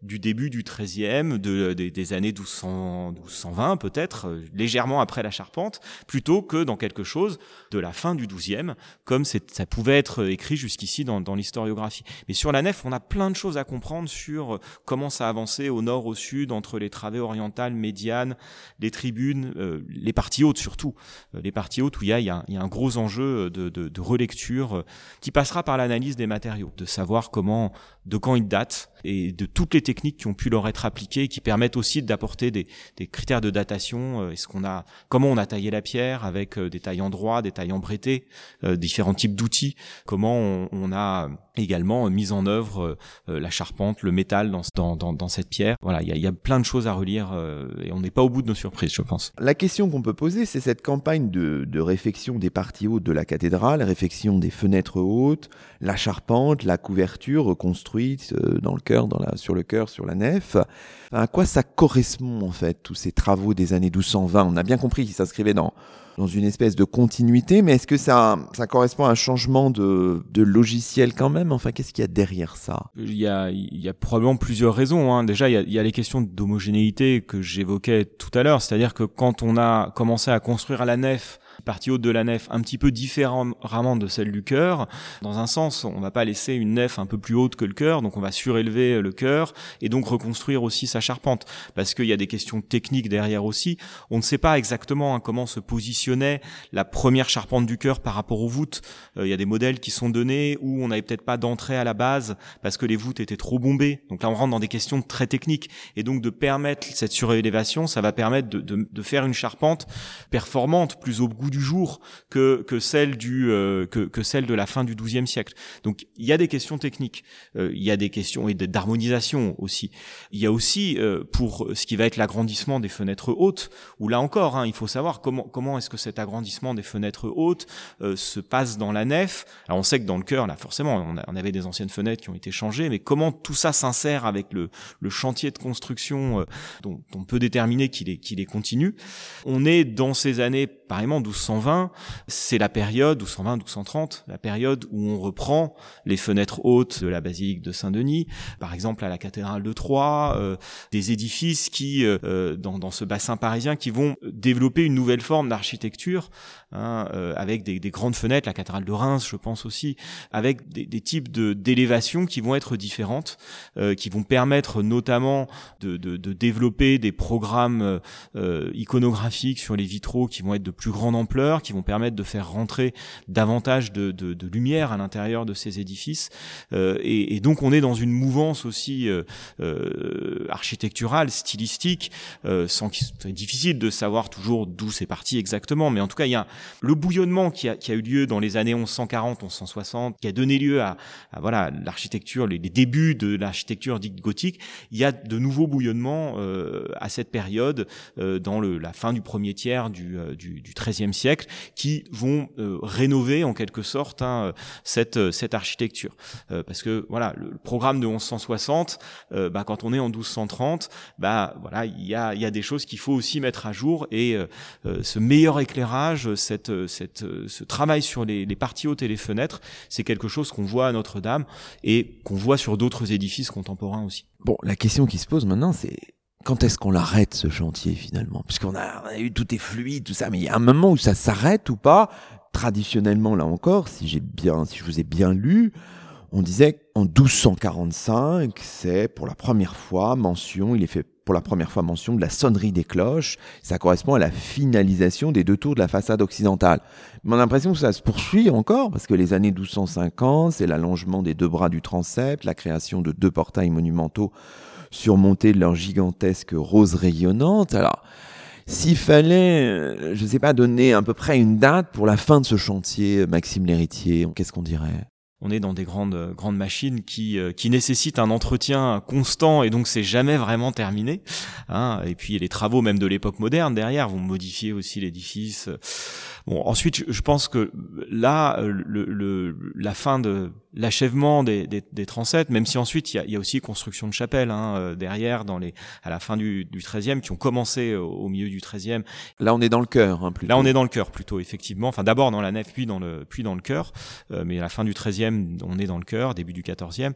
Speaker 2: du début du 13e, de, des années 1200, 1220 peut-être, euh, légèrement après la charpente, plutôt que dans quelque chose de la fin du 12e, comme ça pouvait être écrit jusqu'ici dans, l'historiographie. Mais sur la nef, on a plein de choses à comprendre sur euh, comment ça avançait au nord, au sud, entre les travées orientales, médianes, les tribunes, euh, les parties hautes surtout, les parties hautes où il y a, un gros enjeu de, de relecture qui passera par l'analyse des matériaux, de savoir comment, de quand ils datent et de toutes les techniques qui ont pu leur être appliquées qui permettent aussi d'apporter des, critères de datation. Euh, est-ce qu'on a, comment on a taillé la pierre avec euh, des tailles en droit, des tailles en brété, euh, différents types d'outils. Comment on, a également mis en œuvre la charpente, le métal dans, cette pierre. Voilà, il y a, plein de choses à relire et on n'est pas au bout de nos surprises, je pense.
Speaker 1: La question qu'on peut poser, c'est cette campagne de, de réfection des parties hautes de la cathédrale, réfection des fenêtres hautes, la charpente, la couverture reconstruite dans le cœur, sur le cœur, sur la nef. À quoi ça correspond en fait tous ces travaux des années 1220 On a bien compris qu'ils s'inscrivaient dans dans une espèce de continuité, mais est-ce que ça, ça correspond à un changement de, de logiciel quand même? Enfin, qu'est-ce qu'il y a derrière ça?
Speaker 2: Il y a, probablement plusieurs raisons. Hein. Déjà, il y, a, il y a les questions d'homogénéité que j'évoquais tout à l'heure, c'est-à-dire que quand on a commencé à construire la nef partie haute de la nef un petit peu différemment de celle du chœur. Dans un sens, on va pas laisser une nef un peu plus haute que le chœur, donc on va surélever le chœur et donc reconstruire aussi sa charpente, parce qu'il y a des questions techniques derrière aussi. On ne sait pas exactement hein, comment se positionnait la première charpente du chœur par rapport aux voûtes. Euh, il y a des modèles qui sont donnés où on n'avait peut-être pas d'entrée à la base parce que les voûtes étaient trop bombées. Donc là, on rentre dans des questions très techniques et donc de permettre cette surélévation, ça va permettre de, de, de faire une charpente performante, plus au goût du jour que, que celle du euh, que, que, celle de la fin du XIIe siècle. Donc il y a des questions techniques, euh, il y a des questions et d'harmonisation aussi. Il y a aussi euh, pour ce qui va être l'agrandissement des fenêtres hautes, où là encore, hein, il faut savoir comment comment est-ce que cet agrandissement des fenêtres hautes se passe dans la nef. Alors on sait que dans le cœur, là forcément, on, on, avait des anciennes fenêtres qui ont été changées, mais comment tout ça s'insère avec le, le chantier de construction dont, on peut déterminer qu'il est qu'il est continu. On est dans ces années, pareillement, 12 1220, c'est la période, 1220, 1230, la période où on reprend les fenêtres hautes de la basilique de Saint-Denis, par exemple à la cathédrale de Troyes, euh, des édifices qui, euh, euh, dans, dans, ce bassin parisien, qui vont développer une nouvelle forme d'architecture, hein, avec des, des, grandes fenêtres, la cathédrale de Reims, je pense aussi, avec des, des types de d'élévation qui vont être différentes, qui vont permettre notamment de, de, de développer des programmes iconographiques sur les vitraux qui vont être de plus grande ampleur qui vont permettre de faire rentrer davantage de, de, de lumière à l'intérieur de ces édifices. Euh, et, et, donc on est dans une mouvance aussi euh, euh architecturale, stylistique, euh, sans qu'il soit difficile de savoir toujours d'où c'est parti exactement. Mais en tout cas, il y a le bouillonnement qui a, qui a eu lieu dans les années 1140, 1160, qui a donné lieu à, voilà l'architecture, les, les, débuts de l'architecture dite gothique. Il y a de nouveaux bouillonnements euh, à cette période, dans le, la fin du premier tiers du, du, du XIIIe siècle qui vont rénover en quelque sorte hein, cette cette architecture parce que voilà le programme de 1160 bah, quand on est en 1230 bah voilà il y a il y a des choses qu'il faut aussi mettre à jour et ce meilleur éclairage cette cette ce travail sur les, parties hautes et les fenêtres c'est quelque chose qu'on voit à Notre-Dame et qu'on voit sur d'autres édifices contemporains aussi.
Speaker 1: Bon, la question qui se pose maintenant, c'est quand est-ce qu'on l'arrête ce chantier finalement? Puisqu'on a, on a eu tout est fluide, tout ça, mais il y a un moment où ça s'arrête ou pas? Traditionnellement, là encore, si j'ai bien, si je vous ai bien lu, on disait en 1245, c'est pour la première fois mention, il est fait pour la première fois mention de la sonnerie des cloches. Ça correspond à la finalisation des deux tours de la façade occidentale. Mais on a l'impression que ça se poursuit encore, parce que les années 1250, c'est l'allongement des deux bras du transept, la création de deux portails monumentaux surmontés de leurs gigantesques roses rayonnantes. Alors, s'il fallait, euh, je ne sais pas, donner à peu près une date pour la fin de ce chantier, Maxime l'héritier, qu'est-ce qu'on dirait?
Speaker 2: On est dans des grandes grandes machines qui euh, qui nécessitent un entretien constant et donc c'est jamais vraiment terminé. Hein. Et puis les travaux même de l'époque moderne derrière vont modifier aussi l'édifice. Bon, ensuite, je pense que là, le, le la fin de l'achèvement des, des, des, transepts, même si ensuite il y a, y a, aussi construction de chapelles hein, euh, derrière, dans les, à la fin du, du 13e, qui ont commencé au, milieu du 13e.
Speaker 1: Là, on est dans le cœur, hein, plutôt.
Speaker 2: Là, on est dans le cœur, plutôt, effectivement. Enfin, d'abord dans la nef, puis dans le, puis dans le cœur. Euh, mais à la fin du 13e, on est dans le cœur, début du 14e.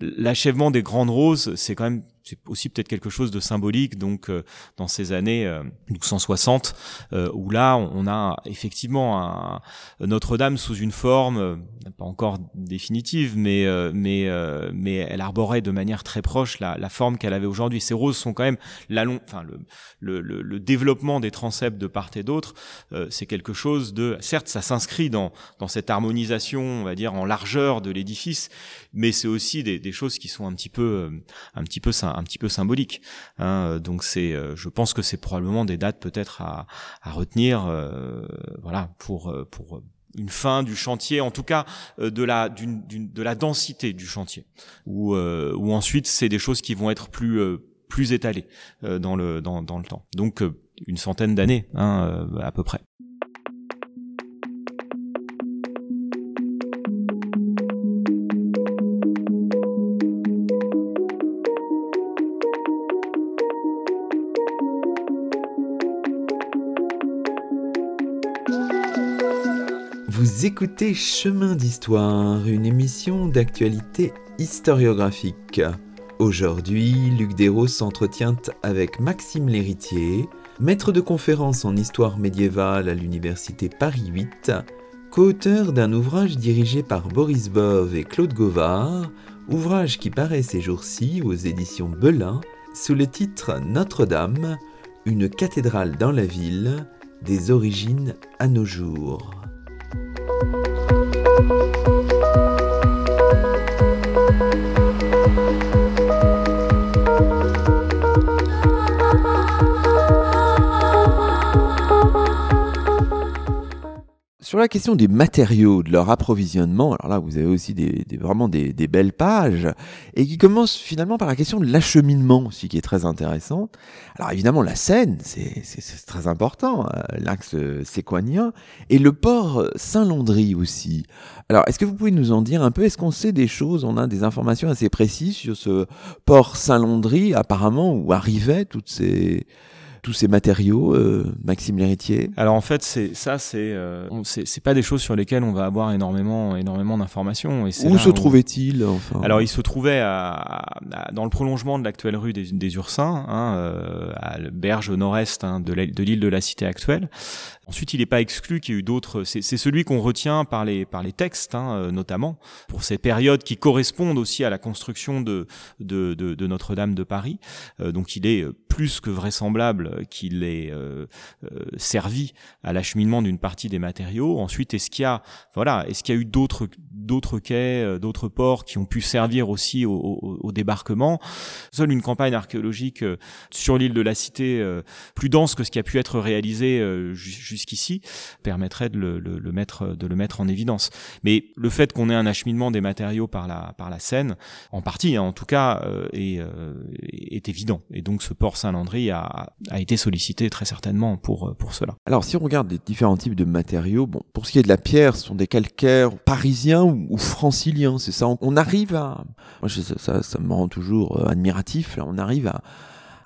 Speaker 2: L'achèvement des grandes roses, c'est quand même c'est aussi peut-être quelque chose de symbolique donc euh, dans ces années euh, 1260 euh, où là on a effectivement Notre-Dame sous une forme euh, pas encore définitive mais mais mais elle arborait de manière très proche la, la forme qu'elle avait aujourd'hui. Ces roses sont quand même la long enfin le, le, le, développement des transepts de part et d'autre c'est quelque chose de certes ça s'inscrit dans dans cette harmonisation on va dire en largeur de l'édifice mais c'est aussi des, des, choses qui sont un petit peu un petit peu un petit peu symbolique. Hein. Donc c'est, euh, je pense que c'est probablement des dates peut-être à, à retenir, euh, voilà, pour euh, pour une fin du chantier, en tout cas de la d'une, de la densité du chantier, ou ou ensuite c'est des choses qui vont être plus plus étalées dans le dans, dans le temps. Donc une centaine d'années hein, à peu près.
Speaker 1: Écoutez Chemin d'Histoire, une émission d'actualité historiographique. Aujourd'hui, Luc Dérault s'entretient avec Maxime Léritier, maître de conférence en histoire médiévale à l'université Paris 8, co-auteur d'un ouvrage dirigé par Boris Bove et Claude Govard, ouvrage qui paraît ces jours-ci aux éditions Belin sous le titre Notre-Dame, une cathédrale dans la ville, des origines à nos jours. Thank you. La question des matériaux, de leur approvisionnement, alors là vous avez aussi des, vraiment des, belles pages, et qui commence finalement par la question de l'acheminement aussi, qui est très intéressant. Alors évidemment la Seine, c'est très important, euh, l'axe séquanien, et le port Saint-Landry aussi. Alors est-ce que vous pouvez nous en dire un peu Est-ce qu'on sait des choses On a des informations assez précises sur ce port Saint-Landry, apparemment, où arrivaient toutes ces tous ces matériaux, euh, Maxime Léritier
Speaker 2: Alors en fait, c'est ça, c'est euh, c'est pas des choses sur lesquelles on va avoir énormément énormément d'informations.
Speaker 1: Où se trouvait-il enfin?
Speaker 2: Alors il se trouvait à, dans le prolongement de l'actuelle rue des, des Ursins, hein, euh, à berge au nord-est hein, de l'île de la Cité actuelle. Ensuite, il n'est pas exclu qu'il y ait eu d'autres. C'est celui qu'on retient par les par les textes, hein, euh, notamment pour ces périodes qui correspondent aussi à la construction de de, de, de Notre-Dame de Paris. Euh, donc, il est plus que vraisemblable qu'il ait euh, servi à l'acheminement d'une partie des matériaux. Ensuite, est-ce qu'il y a voilà, est-ce qu'il y a eu d'autres d'autres quais, d'autres ports qui ont pu servir aussi au, au, au débarquement? Seule une campagne archéologique sur l'île de la Cité plus dense que ce qui a pu être réalisé jusqu'ici permettrait de le, le, mettre de le mettre en évidence. Mais le fait qu'on ait un acheminement des matériaux par la par la Seine, en partie hein, en tout cas, euh, est, euh, est évident. Et donc ce port Saint-Landry a, a a été sollicité très certainement pour pour cela.
Speaker 1: Alors si on regarde les différents types de matériaux, bon pour ce qui est de la pierre, ce sont des calcaires parisiens ou, franciliens, c'est ça? On, arrive à, moi ça, ça, me rend toujours admiratif. Là, on arrive à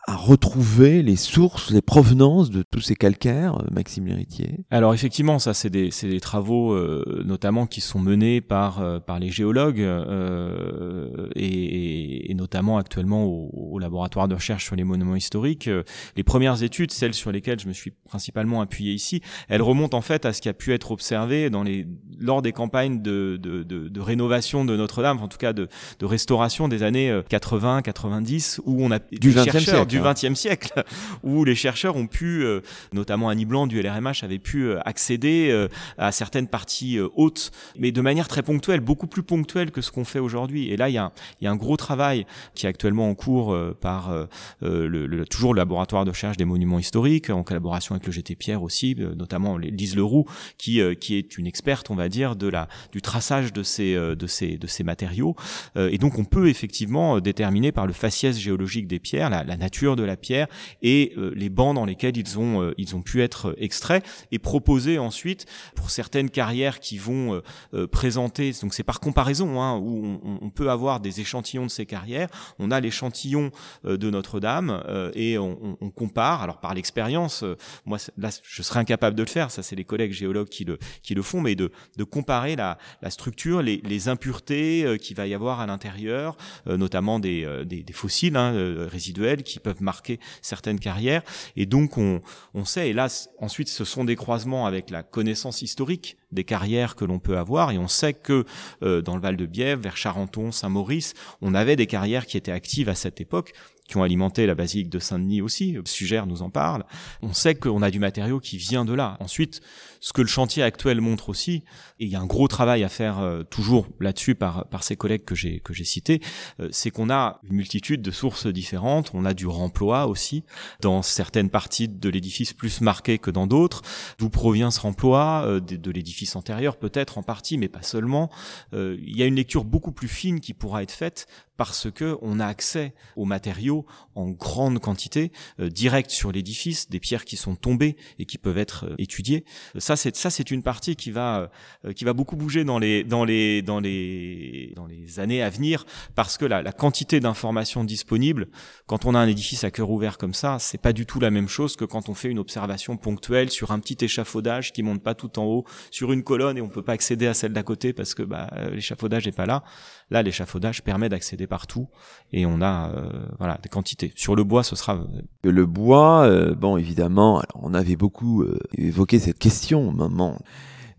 Speaker 1: à retrouver les sources, les provenances de tous ces calcaires, euh, Maxime Léritier
Speaker 2: Alors effectivement, ça c'est des, des, travaux euh, notamment qui sont menés par, euh, par les géologues euh, et, et, notamment actuellement au, au, laboratoire de recherche sur les monuments historiques. Les premières études, celles sur lesquelles je me suis principalement appuyé ici, elles remontent en fait à ce qui a pu être observé dans les, lors des campagnes de, de, de, de rénovation de Notre-Dame, en tout cas de, de restauration des années 80-90, où on a
Speaker 1: du 20 siècle
Speaker 2: du XXe siècle, où les chercheurs ont pu, euh, notamment Annie Blanc du LRMH, avait pu euh, accéder euh, à certaines parties hautes, mais de manière très ponctuelle, beaucoup plus ponctuelle que ce qu'on fait aujourd'hui. Et là, il y, a, il y a un gros travail qui est actuellement en cours par le, le, toujours le laboratoire de recherche des monuments historiques, en collaboration avec le GT Pierre aussi, notamment Lise Leroux, qui, qui est une experte, on va dire, de la, du traçage de ces, de ces, de ces matériaux. et donc, on peut effectivement déterminer par le faciès géologique des pierres la, la nature de la pierre et euh, les bancs dans lesquels ils ont euh, ils ont pu être extraits et proposés ensuite pour certaines carrières qui vont euh, présenter. Donc c'est par comparaison hein, où on, peut avoir des échantillons de ces carrières. On a l'échantillon de Notre-Dame et on, compare. Alors par l'expérience moi là je serais incapable de le faire. Ça c'est les collègues géologues qui le qui le font. Mais de de comparer la, la structure les, les impuretés qu'il va y avoir à l'intérieur notamment des, des, des fossiles hein, résiduels qui peuvent marquer certaines carrières. Et donc on, on sait, et là ensuite ce sont des croisements avec la connaissance historique des carrières que l'on peut avoir, et on sait que euh, dans le Val de Bièvre, vers Charenton, Saint-Maurice, on avait des carrières qui étaient actives à cette époque ont alimenté la basilique de Saint-Denis aussi. Sugère nous en parle. On sait qu'on a du matériau qui vient de là. Ensuite, ce que le chantier actuel montre aussi, et il y a un gros travail à faire euh, toujours là-dessus par par ces collègues que j'ai que j'ai cités, euh, c'est qu'on a une multitude de sources différentes. On a du remploi aussi dans certaines parties de l'édifice plus marquées que dans d'autres. D'où provient ce remploi euh, de, de l'édifice antérieur peut-être en partie, mais pas seulement. il y a une lecture beaucoup plus fine qui pourra être faite parce que on a accès aux matériaux en grande quantité, euh, direct sur l'édifice, des pierres qui sont tombées et qui peuvent être euh, étudiées. Ça, c'est ça, c'est une partie qui va euh, qui va beaucoup bouger dans les dans les dans les dans les années à venir, parce que la, la quantité d'informations disponibles, quand on a un édifice à cœur ouvert comme ça, c'est pas du tout la même chose que quand on fait une observation ponctuelle sur un petit échafaudage qui monte pas tout en haut sur une colonne et on peut pas accéder à celle d'à côté parce que bah, l'échafaudage est pas là. Là, l'échafaudage permet d'accéder partout et on a euh, voilà des quantités. Sur le bois, ce sera euh,
Speaker 1: le bois. Euh, bon, évidemment, alors on avait beaucoup évoqué cette question au moment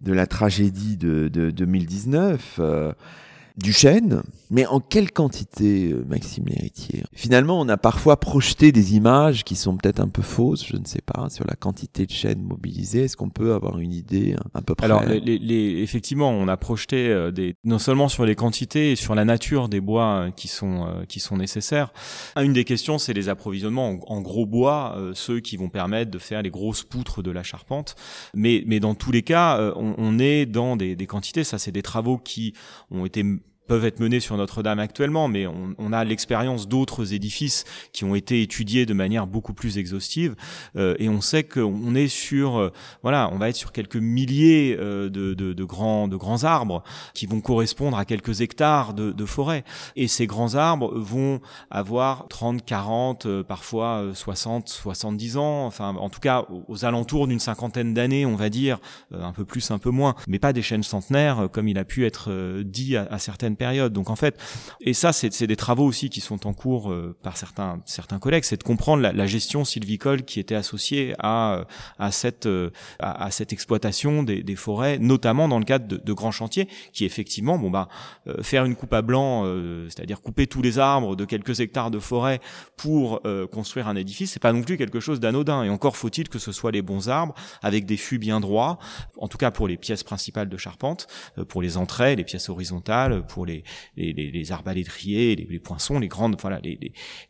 Speaker 1: de la tragédie de, de 2019 du chêne, mais en quelle quantité, euh, Maxime Léritier Finalement, on a parfois projeté des images qui sont peut-être un peu fausses, je ne sais pas, sur la quantité de chêne mobilisé. Est-ce qu'on peut avoir une idée un peu près?
Speaker 2: Alors, les, effectivement, on a projeté euh, des, non seulement sur les quantités et sur la nature des bois euh, qui sont qui sont nécessaires. Une des questions, c'est les approvisionnements en, gros bois, ceux qui vont permettre de faire les grosses poutres de la charpente. Mais mais dans tous les cas, on, on est dans des, des quantités. Ça, c'est des travaux qui ont été peuvent être menées sur Notre-Dame actuellement, mais on, on a l'expérience d'autres édifices qui ont été étudiés de manière beaucoup plus exhaustive, euh, et on sait qu'on est sur, euh, voilà, on va être sur quelques milliers euh, de, de, de, grands, de grands arbres qui vont correspondre à quelques hectares de, de forêt, et ces grands arbres vont avoir 30, 40, parfois 60, 70 ans, enfin, en tout cas, aux alentours d'une cinquantaine d'années, on va dire, un peu plus, un peu moins, mais pas des chaînes centenaires comme il a pu être dit à, à certaines période. Donc en fait, et ça c'est des travaux aussi qui sont en cours euh, par certains certains collègues, c'est de comprendre la, gestion sylvicole qui était associée à à cette euh, à, cette exploitation des, forêts, notamment dans le cadre de, de, grands chantiers, qui effectivement, bon bah euh, faire une coupe à blanc, c'est-à-dire couper tous les arbres de quelques hectares de forêt pour construire un édifice, c'est pas non plus quelque chose d'anodin. Et encore faut-il que ce soit les bons arbres avec des fûts bien droits, en tout cas pour les pièces principales de charpente, pour les entrées, les pièces horizontales, pour les les, les, les arbalétriers, les, les, poinçons, les grandes voilà les,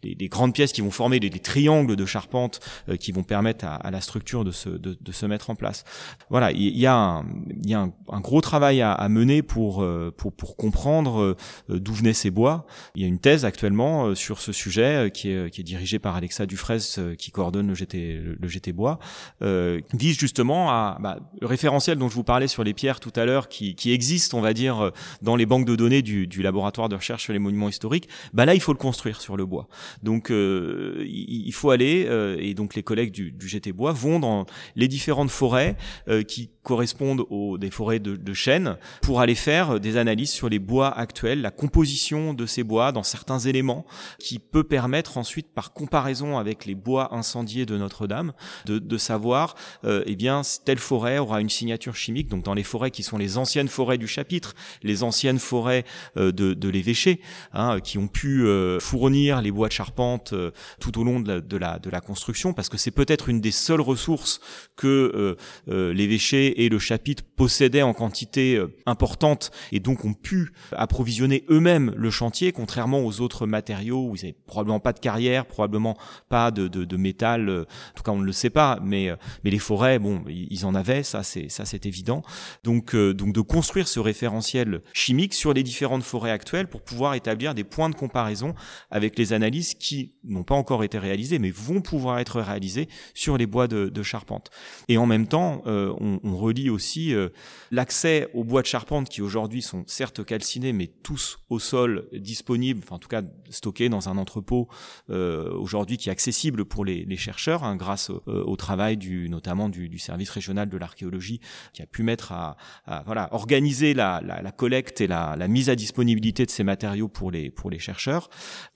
Speaker 2: les, grandes pièces qui vont former des, triangles de charpente euh, qui vont permettre à, à, la structure de se de, de, se mettre en place. Voilà, il y a un, il y a un, gros travail à, à mener pour pour pour comprendre d'où venaient ces bois. Il y a une thèse actuellement sur ce sujet qui est qui est dirigée par Alexa Dufresne qui coordonne le GT le GT bois euh, vise justement à bah, le référentiel dont je vous parlais sur les pierres tout à l'heure qui, qui existe on va dire dans les banques de données du, du laboratoire de recherche sur les monuments historiques bah là il faut le construire sur le bois donc euh, il, faut aller euh, et donc les collègues du, du, GT bois vont dans les différentes forêts euh, qui correspondent aux des forêts de, de chênes pour aller faire des analyses sur les bois actuels la composition de ces bois dans certains éléments qui peut permettre ensuite par comparaison avec les bois incendiés de Notre-Dame de, de savoir, euh, eh bien, telle forêt aura une signature chimique. Donc, dans les forêts qui sont les anciennes forêts du chapitre, les anciennes forêts de, de l'évêché, hein, qui ont pu euh, fournir les bois de charpente euh, tout au long de la, de la, de la construction, parce que c'est peut-être une des seules ressources que l'évêché et le chapitre possédaient en quantité importante et donc ont pu approvisionner eux-mêmes le chantier, contrairement aux autres matériaux où ils n'avaient probablement pas de carrière, probablement pas de, de, de métal, en tout cas on ne le sait pas, mais euh, mais les forêts, bon, ils en avaient, ça c'est ça c'est évident. Donc euh, donc de construire ce référentiel chimique sur les différentes forêts actuelles pour pouvoir établir des points de comparaison avec les analyses qui n'ont pas encore été réalisées, mais vont pouvoir être réalisées sur les bois de, charpente. Et en même temps, euh, on, on, relie aussi l'accès aux bois de charpente qui aujourd'hui sont certes calcinés, mais tous au sol disponibles, en tout cas stockés dans un entrepôt aujourd'hui qui est accessible pour les, chercheurs hein, grâce au travail notamment du, service régional de l'archéologie qui a pu mettre à, voilà organiser la, collecte et la, la, mise à disponibilité de ces matériaux pour les pour les chercheurs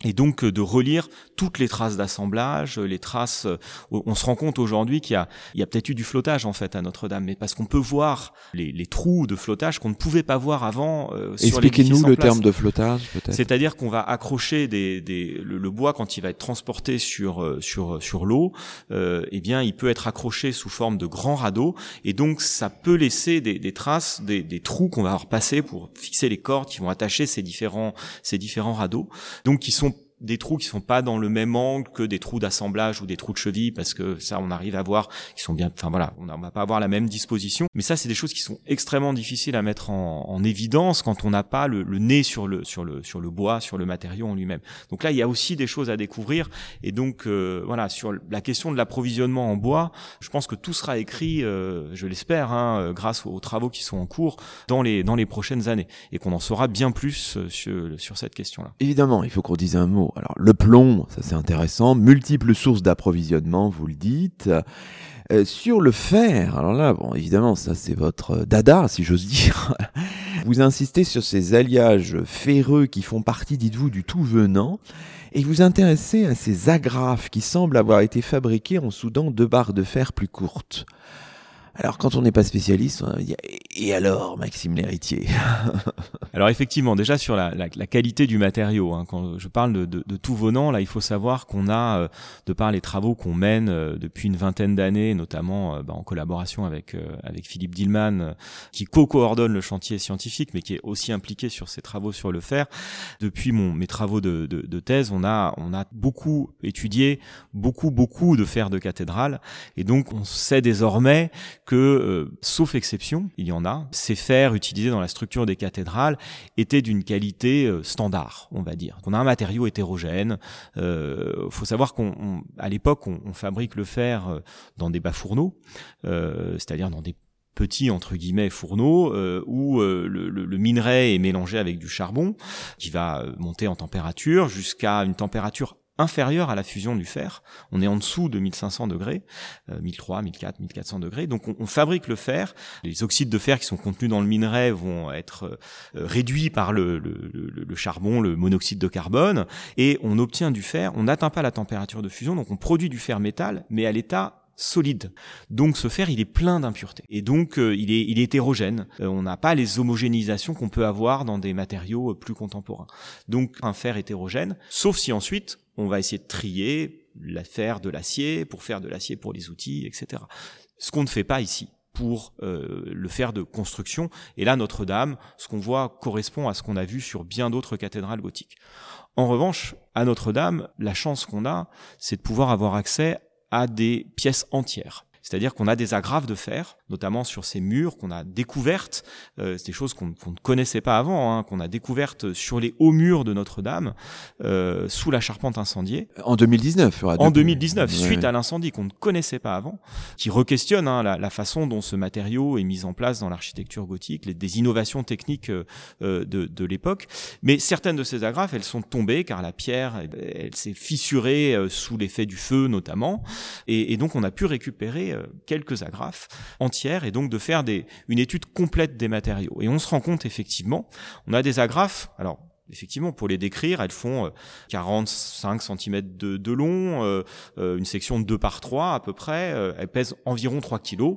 Speaker 2: et donc euh, de relire toutes les traces d'assemblage, les traces. Euh, on se rend compte aujourd'hui qu'il y a il y a peut-être eu du flottage en fait à Notre-Dame, mais parce qu'on peut voir les, les, trous de flottage qu'on ne pouvait pas voir avant.
Speaker 1: Euh, Expliquez-nous le terme de flottage peut-être.
Speaker 2: C'est-à-dire qu'on va accrocher des, des le, bois quand il va être transporté sur euh, sur sur l'eau, euh, eh bien il peut être accroché sous forme de grands radeaux et donc ça peut laisser des, des traces, des, des trous qu'on va repasser pour fixer les cordes qui vont attacher ces différents ces différents radeaux, donc qui sont des trous qui sont pas dans le même angle que des trous d'assemblage ou des trous de cheville parce que ça on arrive à voir qui sont bien enfin voilà on, ne va pas avoir la même disposition. Mais ça c'est des choses qui sont extrêmement difficiles à mettre en, en évidence quand on n'a pas le, nez sur le sur le sur le bois sur le matériau en lui-même. Donc là il y a aussi des choses à découvrir. Et donc euh, voilà sur la question de l'approvisionnement en bois je pense que tout sera écrit euh, je l'espère hein, euh, grâce aux, travaux qui sont en cours dans les dans les prochaines années et qu'on en saura bien plus sur sur cette question là
Speaker 1: évidemment il faut qu'on dise un mot alors le plomb, ça c'est intéressant, multiples sources d'approvisionnement, vous le dites. Euh, sur le fer, alors là, bon, évidemment, ça c'est votre dada, si j'ose dire. vous insistez sur ces alliages ferreux qui font partie, dites-vous, du tout venant, et vous intéressez à ces agrafes qui semblent avoir été fabriquées en soudant deux barres de fer plus courtes. Alors quand on n'est pas spécialiste, et alors Maxime l'héritier?
Speaker 2: Alors effectivement, déjà sur la, la, la qualité du matériau, hein, quand je parle de, de, de, tout venant, là il faut savoir qu'on a, euh, de par les travaux qu'on mène euh, depuis une vingtaine d'années, notamment euh, bah, en collaboration avec avec Philippe Dillman, qui co-coordonne le chantier scientifique, mais qui est aussi impliqué sur ces travaux sur le fer. Depuis mon mes travaux de, de, thèse, on a on a beaucoup étudié beaucoup beaucoup de fer de cathédrale, et donc on sait désormais que, sauf exception, il y en ces fers utilisés dans la structure des cathédrales étaient d'une qualité euh, standard, on va dire. On a un matériau hétérogène. Il euh, faut savoir qu'à l'époque, on, on, fabrique le fer euh, dans des bas fourneaux, euh, c'est-à-dire dans des petits entre guillemets fourneaux euh, où le, minerai est mélangé avec du charbon qui va monter en température jusqu'à une température inférieure à la fusion du fer. On est en dessous de 1500 degrés, euh, 1003, 1004, 1400 degrés. Donc on, on, fabrique le fer. Les oxydes de fer qui sont contenus dans le minerai vont être euh, réduits par le, le, le, charbon, le monoxyde de carbone, et on obtient du fer. On n'atteint pas la température de fusion, donc on produit du fer métal, mais à l'état solide. Donc ce fer, il est plein d'impuretés. Et donc euh, il, est, il est hétérogène. Euh, on n'a pas les homogénéisations qu'on peut avoir dans des matériaux euh, plus contemporains. Donc un fer hétérogène, sauf si ensuite on va essayer de trier, la faire de l'acier pour faire de l'acier pour les outils, etc. Ce qu'on ne fait pas ici pour euh, le faire de construction. Et là, Notre-Dame, ce qu'on voit correspond à ce qu'on a vu sur bien d'autres cathédrales gothiques. En revanche, à Notre-Dame, la chance qu'on a, c'est de pouvoir avoir accès à des pièces entières. C'est-à-dire qu'on a des agrafes de fer, notamment sur ces murs qu'on a découvertes, euh, c'est des choses qu'on ne connaissait pas avant, hein, qu'on a découvertes sur les hauts murs de Notre-Dame, euh, sous la charpente incendiée.
Speaker 1: En 2019
Speaker 2: En 2019, suite à l'incendie qu'on ne connaissait pas avant, qui requestionne hein, la, la, façon dont ce matériau est mis en place dans l'architecture gothique, les, des innovations techniques euh, de, de l'époque. Mais certaines de ces agrafes, elles sont tombées car la pierre, elle, s'est fissurée sous l'effet du feu notamment, et, et donc on a pu récupérer quelques agrafes entières et donc de faire une étude complète des matériaux. Et on se rend compte effectivement, on a des agrafes, alors effectivement, pour les décrire, elles font 45 euh, cm de, de long, euh, une section de 2 par 3 à peu près, elles pèsent environ 3 kg.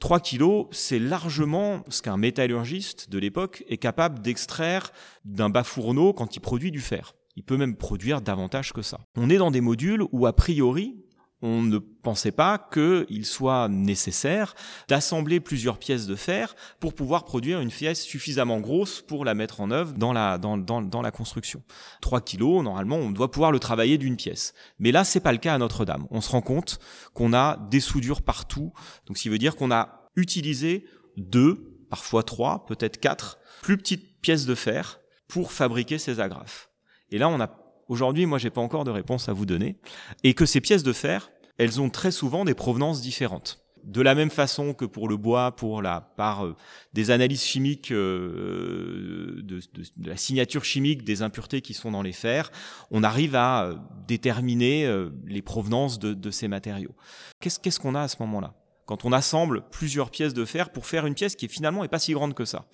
Speaker 2: 3 kilos, c'est largement ce qu'un métallurgiste de l'époque est capable d'extraire d'un bas fourneau quand il produit du fer. Il peut même produire davantage que ça. On est dans des modules où, a priori, on ne pensait pas qu'il soit nécessaire d'assembler plusieurs pièces de fer pour pouvoir produire une pièce suffisamment grosse pour la mettre en œuvre dans la, dans, dans, dans la construction. 3 kilos, normalement, on doit pouvoir le travailler d'une pièce. Mais là, c'est pas le cas à Notre-Dame. On se rend compte qu'on a des soudures partout. Donc, ce qui veut dire qu'on a utilisé deux, parfois trois, peut-être quatre, plus petites pièces de fer pour fabriquer ces agrafes. Et là, on a Aujourd'hui, moi, j'ai pas encore de réponse à vous donner. Et que ces pièces de fer, elles ont très souvent des provenances différentes. De la même façon que pour le bois, pour la par euh, des analyses chimiques euh, de, la signature chimique des impuretés qui sont dans les fers, on arrive à euh, déterminer les provenances de, ces matériaux. Qu'est-ce qu'on a à ce moment-là? Quand on assemble plusieurs pièces de fer pour faire une pièce qui finalement est pas si grande que ça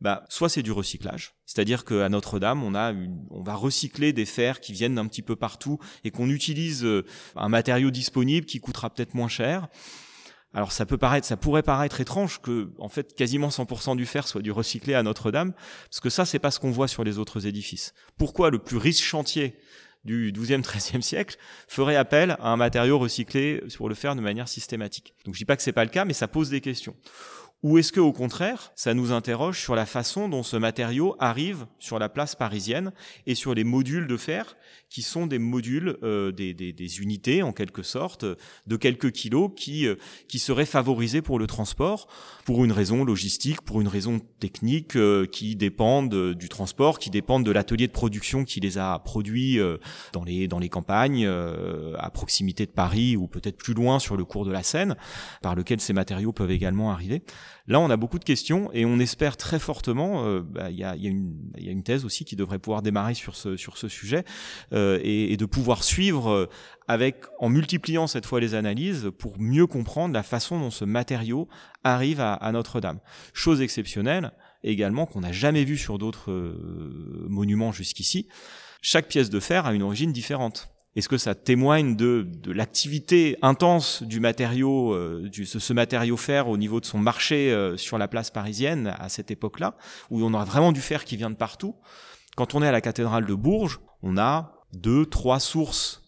Speaker 2: bah, soit c'est du recyclage, c'est-à-dire qu'à Notre-Dame, on a va recycler des fers qui viennent d'un petit peu partout et qu'on utilise euh, un matériau disponible qui coûtera peut-être moins cher. Alors ça peut paraître, ça pourrait paraître étrange que, en fait, quasiment 100% du fer soit du recyclé à Notre-Dame, parce que ça, c'est pas ce qu'on voit sur les autres édifices. Pourquoi le plus riche chantier du 12e, 13e siècle ferait appel à un matériau recyclé pour le faire de manière systématique? Donc je dis pas que c'est pas le cas, mais ça pose des questions. Ou est-ce que, au contraire, ça nous interroge sur la façon dont ce matériau arrive sur la place parisienne et sur les modules de fer qui sont des modules, euh, des, des, des, unités en quelque sorte, de quelques kilos qui, euh, qui seraient favorisés pour le transport, pour une raison logistique, pour une raison technique, euh, qui dépendent du transport, qui dépendent de l'atelier de production qui les a produits dans, les, dans les campagnes, à proximité de Paris ou peut-être plus loin sur le cours de la Seine, par lequel ces matériaux peuvent également arriver. Là, on a beaucoup de questions et on espère très fortement, euh, bah, il y, a, une thèse aussi qui devrait pouvoir démarrer sur ce, sujet euh, et, de pouvoir suivre euh, avec, en multipliant cette fois les analyses pour mieux comprendre la façon dont ce matériau arrive à, à Notre-Dame. Chose exceptionnelle également qu'on n'a jamais vu sur d'autres monuments jusqu'ici. Chaque pièce de fer a une origine différente. Est-ce que ça témoigne de, de l'activité intense du matériau, euh, du, ce, matériau fer au niveau de son marché euh, sur la place parisienne à cette époque-là, où on aura vraiment du fer qui vient de partout? Quand on est à la cathédrale de Bourges, on a deux, trois sources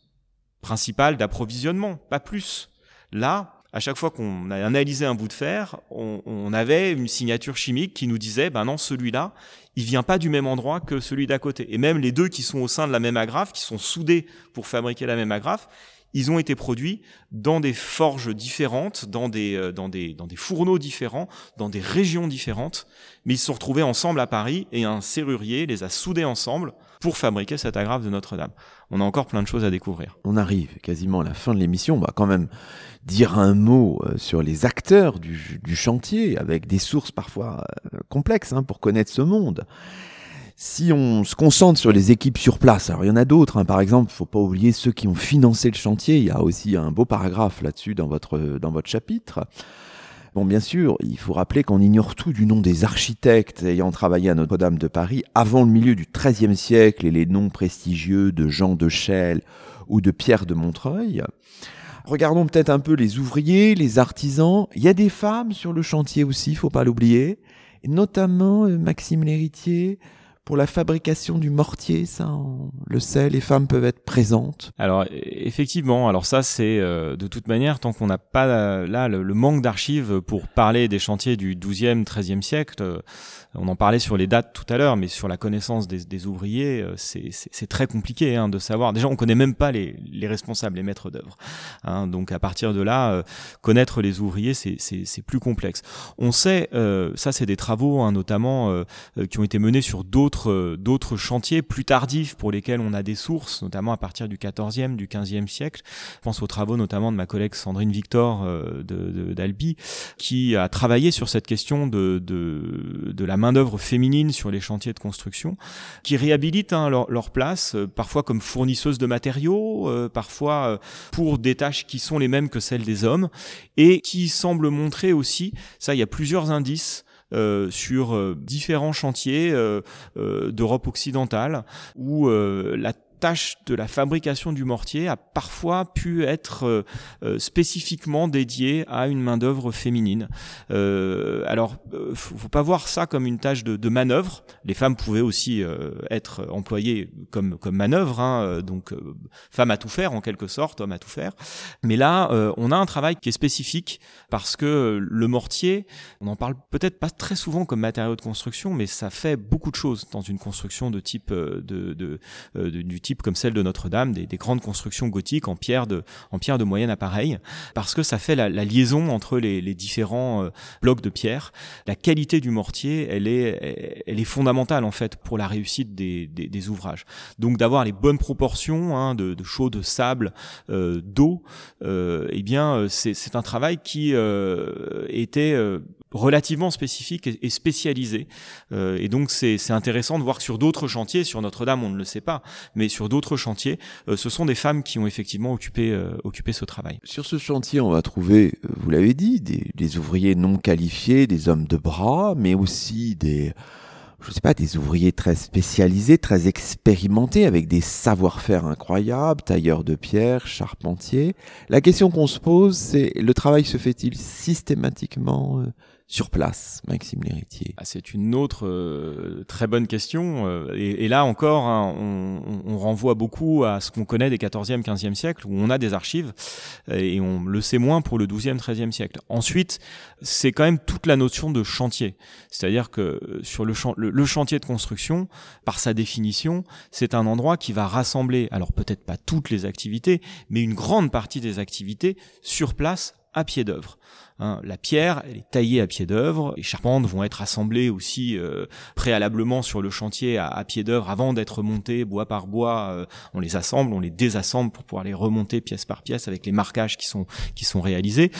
Speaker 2: principales d'approvisionnement, pas plus. Là, à chaque fois qu'on a un bout de fer, on, avait une signature chimique qui nous disait, ben non, celui-là, il vient pas du même endroit que celui d'à côté. Et même les deux qui sont au sein de la même agrafe, qui sont soudés pour fabriquer la même agrafe, ils ont été produits dans des forges différentes, dans des, euh, dans des fourneaux différents, dans des régions différentes, mais ils se sont retrouvés ensemble à Paris et un serrurier les a soudés ensemble pour fabriquer cette agrafe de Notre-Dame. On a encore plein de choses à découvrir.
Speaker 1: On arrive quasiment à la fin de l'émission. On va quand même dire un mot euh, sur les acteurs du, du chantier, avec des sources parfois euh, complexes hein, pour connaître ce monde. Si on se concentre sur les équipes sur place, alors il y en a d'autres, hein, par exemple, faut pas oublier ceux qui ont financé le chantier, il y a aussi un beau paragraphe là-dessus dans votre, dans votre chapitre. Bon, bien sûr, il faut rappeler qu'on ignore tout du nom des architectes ayant travaillé à Notre-Dame de Paris avant le milieu du XIIIe siècle et les noms prestigieux de Jean de Chelles ou de Pierre de Montreuil. Regardons peut-être un peu les ouvriers, les artisans. Il y a des femmes sur le chantier aussi, faut pas l'oublier. Notamment euh, Maxime l'héritier, pour la fabrication du mortier, ça, on le sait, les femmes peuvent être présentes.
Speaker 2: Alors effectivement, alors ça c'est euh, de toute manière tant qu'on n'a pas là le, manque d'archives pour parler des chantiers du 12e, 13e siècle, euh, on en parlait sur les dates tout à l'heure, mais sur la connaissance des, ouvriers, euh, c'est très compliqué hein, de savoir. Déjà, on connaît même pas les, responsables, les maîtres d'œuvre. Hein, donc à partir de là, connaître les ouvriers, c'est plus complexe. On sait, ça c'est des travaux hein, notamment qui ont été menés sur d'autres euh, d'autres chantiers plus tardifs pour lesquels on a des sources, notamment à partir du 14e, du 15e siècle. Je pense aux travaux notamment de ma collègue Sandrine Victor euh, de d'Albi, qui a travaillé sur cette question de, de, de la main-d'œuvre féminine sur les chantiers de construction, qui réhabilitent hein, leur, leur, place, euh, parfois comme fournisseuse de matériaux, parfois pour des tâches qui sont les mêmes que celles des hommes, et qui semblent montrer aussi, ça il y a plusieurs indices, euh, sur euh, différents chantiers euh, d'Europe occidentale où la tâche de la fabrication du mortier a parfois pu être euh, euh, spécifiquement dédiée à une main d'œuvre féminine. Euh, alors, euh, faut, faut pas voir ça comme une tâche de, de manœuvre. Les femmes pouvaient aussi être employées comme comme manœuvre, hein, donc femme à tout faire en quelque sorte, homme à tout faire. Mais là, on a un travail qui est spécifique parce que le mortier, on en parle peut-être pas très souvent comme matériau de construction, mais ça fait beaucoup de choses dans une construction de type de, de, de du type comme celle de Notre-Dame, des, grandes constructions gothiques en pierre de, en pierre de moyen appareil, parce que ça fait la, liaison entre les, différents euh, blocs de pierre. La qualité du mortier, elle est, elle est fondamentale en fait pour la réussite des, des, ouvrages. Donc d'avoir les bonnes proportions hein, de, de chaux, de sable, euh, d'eau, euh, eh bien c'est un travail qui euh, était relativement spécifique et, spécialisé. Euh, et donc c'est intéressant de voir que sur d'autres chantiers, sur Notre-Dame on ne le sait pas, mais sur d'autres chantiers, euh, ce sont des femmes qui ont effectivement occupé, euh, occupé ce travail.
Speaker 1: Sur ce chantier, on va trouver, vous l'avez dit, des, des ouvriers non qualifiés, des hommes de bras, mais aussi des je sais pas, des ouvriers très spécialisés, très expérimentés, avec des savoir-faire incroyables, tailleurs de pierre, charpentiers. La question qu'on se pose, c'est le travail se fait-il systématiquement sur place, Maxime Léritier
Speaker 2: ah, C'est une autre euh, très bonne question. Euh, et, et, là encore, hein, on, on, renvoie beaucoup à ce qu'on connaît des 14e, 15e siècles, où on a des archives, et on le sait moins pour le 12e, 13e siècle. Ensuite, c'est quand même toute la notion de chantier. C'est-à-dire que sur le, le, le chantier de construction, par sa définition, c'est un endroit qui va rassembler, alors peut-être pas toutes les activités, mais une grande partie des activités sur place à pied d'œuvre. Hein, la pierre, elle est taillée à pied d'œuvre. Les charpentes vont être assemblées aussi euh, préalablement sur le chantier à, pied d'œuvre avant d'être montées bois par bois. Euh, on les assemble, on les désassemble pour pouvoir les remonter pièce par pièce avec les marquages qui sont qui sont réalisés.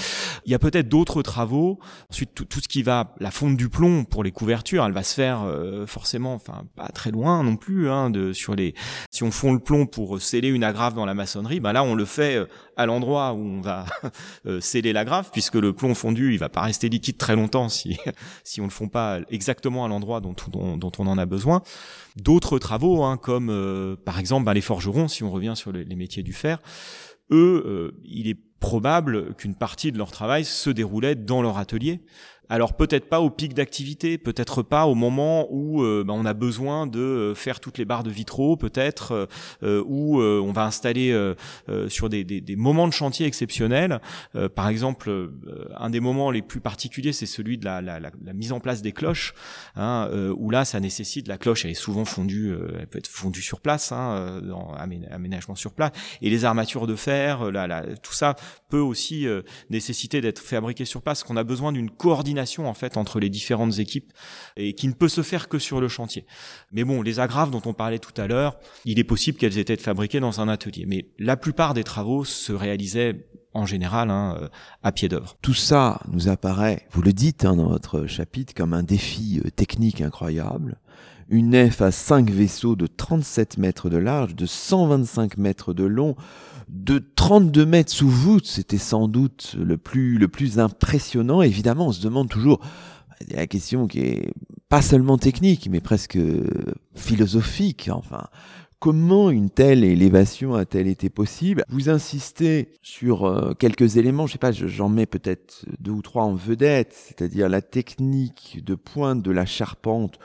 Speaker 2: Il y a peut-être d'autres travaux. Ensuite, tout, ce qui va, la fonte du plomb pour les couvertures, elle va se faire euh, forcément, enfin pas très loin non plus. Hein, de sur les, si on fond le plomb pour sceller une agrafe dans la maçonnerie, ben là on le fait à l'endroit où on va sceller l'agrafe, puisque le plomb fondu, il va pas rester liquide très longtemps si si on le fond pas exactement à l'endroit dont, dont, on en a besoin. D'autres travaux, hein, comme euh, par exemple bah, les forgerons, si on revient sur les, métiers du fer, eux, euh, il est probable qu'une partie de leur travail se déroulait dans leur atelier. Alors peut-être pas au pic d'activité, peut-être pas au moment où euh, bah, on a besoin de euh, faire toutes les barres de vitraux, peut-être euh, où on va installer sur des, des, des, moments de chantier exceptionnels. par exemple, un des moments les plus particuliers, c'est celui de la, la, la, la, mise en place des cloches, hein, où là, ça nécessite la cloche, elle est souvent fondue, elle peut être fondue sur place, hein, dans aménagement sur place, et les armatures de fer, la, tout ça peut aussi nécessiter d'être fabriqué sur place. Qu'on a besoin d'une coordination en fait entre les différentes équipes et qui ne peut se faire que sur le chantier. Mais bon, les agrafes dont on parlait tout à l'heure, il est possible qu'elles aient été fabriquées dans un atelier, mais la plupart des travaux se réalisaient en général hein, euh, à pied d'œuvre.
Speaker 1: Tout ça nous apparaît, vous le dites hein, dans votre chapitre, comme un défi euh, technique incroyable. Une nef à 5 vaisseaux de 37 mètres de large, de 125 mètres de long, de 32 mètres sous voûte, c'était sans doute le plus, le plus impressionnant. Évidemment, on se demande toujours la question qui est pas seulement technique, mais presque philosophique. Enfin, comment une telle élévation a-t-elle été possible? Vous insistez sur euh, quelques éléments, je sais pas, j'en mets peut-être deux ou trois en vedette, c'est-à-dire la technique de pointe de la charpente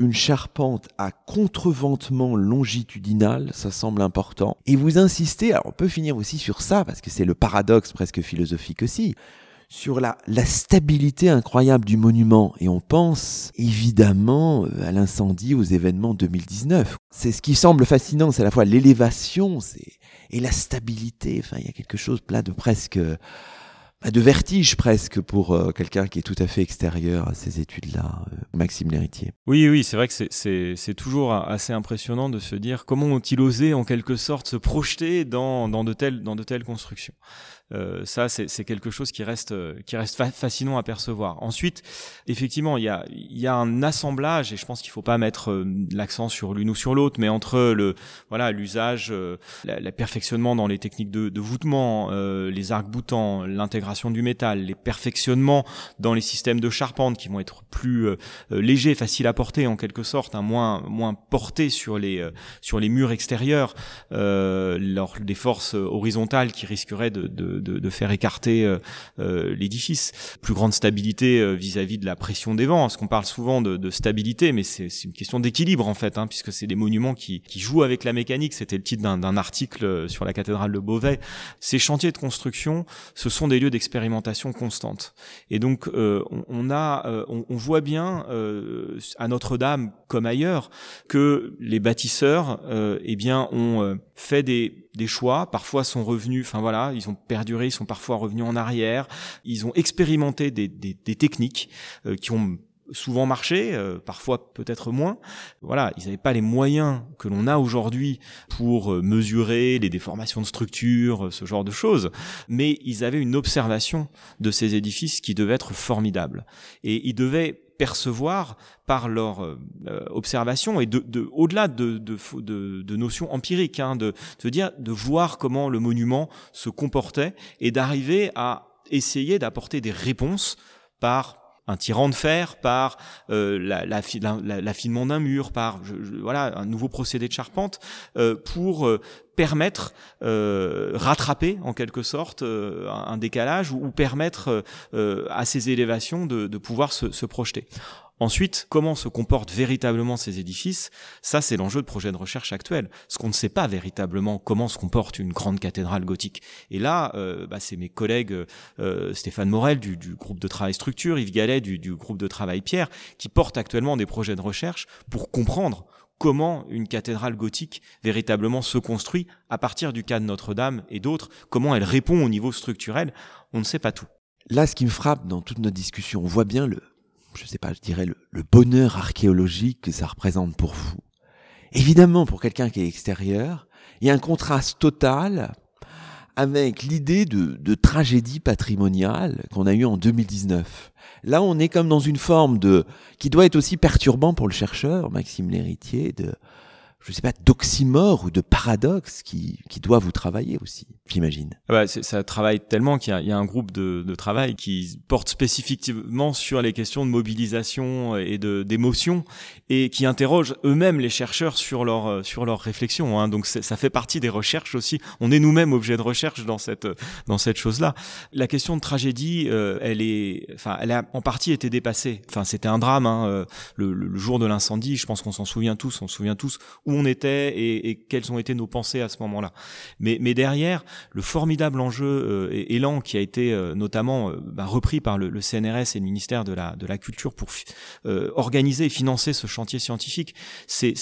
Speaker 1: une charpente à contreventement longitudinal, ça semble important. Et vous insistez, alors on peut finir aussi sur ça, parce que c'est le paradoxe presque philosophique aussi, sur la, la stabilité incroyable du monument. Et on pense évidemment à l'incendie, aux événements 2019. C'est ce qui semble fascinant, c'est à la fois l'élévation et la stabilité. Enfin, il y a quelque chose là de presque de vertige presque pour euh, quelqu'un qui est tout à fait extérieur à ces études-là, euh, Maxime Léritier.
Speaker 2: Oui, oui, c'est vrai que c'est toujours assez impressionnant de se dire comment ont-ils osé en quelque sorte se projeter dans de telles constructions. Euh, ça, c'est quelque chose qui reste, qui reste fascinant à percevoir. Ensuite, effectivement, il y a, y a un assemblage, et je pense qu'il faut pas mettre euh, l'accent sur l'une ou sur l'autre, mais entre le voilà l'usage, euh, le perfectionnement dans les techniques de, de voûtement, euh, les arcs boutants, l'intégration du métal, les perfectionnements dans les systèmes de charpente qui vont être plus légers, faciles à porter en quelque sorte, hein, moins moins portés sur les sur les murs extérieurs, lors des forces horizontales qui risqueraient de, de de, faire écarter euh, euh, l'édifice. Plus grande stabilité euh, vis-à-vis de la pression des vents, parce qu'on parle souvent de, stabilité, mais c'est une question d'équilibre en fait, hein, puisque c'est des monuments qui, jouent avec la mécanique. C'était le titre d'un article sur la cathédrale de Beauvais. Ces chantiers de construction, ce sont des lieux d'expérimentation constante. Et donc on, a, on, voit bien à Notre-Dame comme ailleurs que les bâtisseurs, eh bien, ont fait des, des choix, parfois sont revenus, enfin voilà, ils ont perduré, ils sont parfois revenus en arrière, ils ont expérimenté des, des, des techniques euh, qui ont souvent marché, euh, parfois peut-être moins. Voilà, ils n'avaient pas les moyens que l'on a aujourd'hui pour euh, mesurer les déformations de structure, ce genre de choses, mais ils avaient une observation de ces édifices qui devait être formidable. Et ils devaient percevoir par leur euh, observation et de, de au-delà de, de, de, notions empiriques, hein, de, de dire, de voir comment le monument se comportait et d'arriver à essayer d'apporter des réponses par un tirant de fer, par euh, l'affinement d'un mur, par voilà un nouveau procédé de charpente euh, pour euh, permettre rattraper en quelque sorte un décalage ou, permettre à ces élévations de, pouvoir se projeter. Ensuite, comment se comportent véritablement ces édifices? Ça, c'est l'enjeu de projet de recherche actuel. Ce qu'on ne sait pas véritablement, comment se comporte une grande cathédrale gothique. Et là, euh, bah, c'est mes collègues euh, Stéphane Morel du, groupe de travail structure, Yves Gallet du, du groupe de travail Pierre, qui portent actuellement des projets de recherche pour comprendre comment une cathédrale gothique véritablement se construit à partir du cas de Notre-Dame et d'autres, comment elle répond au niveau structurel, on ne sait pas tout.
Speaker 1: Là, ce qui me frappe dans toute notre discussion, on voit bien le, je sais pas, je dirais le, bonheur archéologique que ça représente pour vous. Évidemment, pour quelqu'un qui est extérieur, il y a un contraste total avec l'idée de, de, tragédie patrimoniale qu'on a eue en 2019. Là, on est comme dans une forme de qui doit être aussi perturbant pour le chercheur, Maxime Lhéritier, de je sais pas, d'oxymore ou de paradoxe qui, qui doit vous travailler aussi, j'imagine.
Speaker 2: Ah bah, ça travaille tellement qu'il y, y, a un groupe de, de, travail qui porte spécifiquement sur les questions de mobilisation et d'émotion et qui interroge eux-mêmes les chercheurs sur leur sur leurs réflexions. Hein. Donc ça fait partie des recherches aussi. On est nous-mêmes objet de recherche dans cette dans cette chose-là. La question de tragédie, euh, elle est, enfin, elle a en partie été dépassée. Enfin, c'était un drame. Hein, euh, le, le, jour de l'incendie, je pense qu'on s'en souvient tous. On se souvient tous on était et, quelles ont été nos pensées à ce moment-là. Mais, mais derrière, le formidable enjeu euh, et élan qui a été euh, notamment euh, bah, repris par le, CNRS et le ministère de la, de la Culture pour euh, organiser et financer ce chantier scientifique, c'est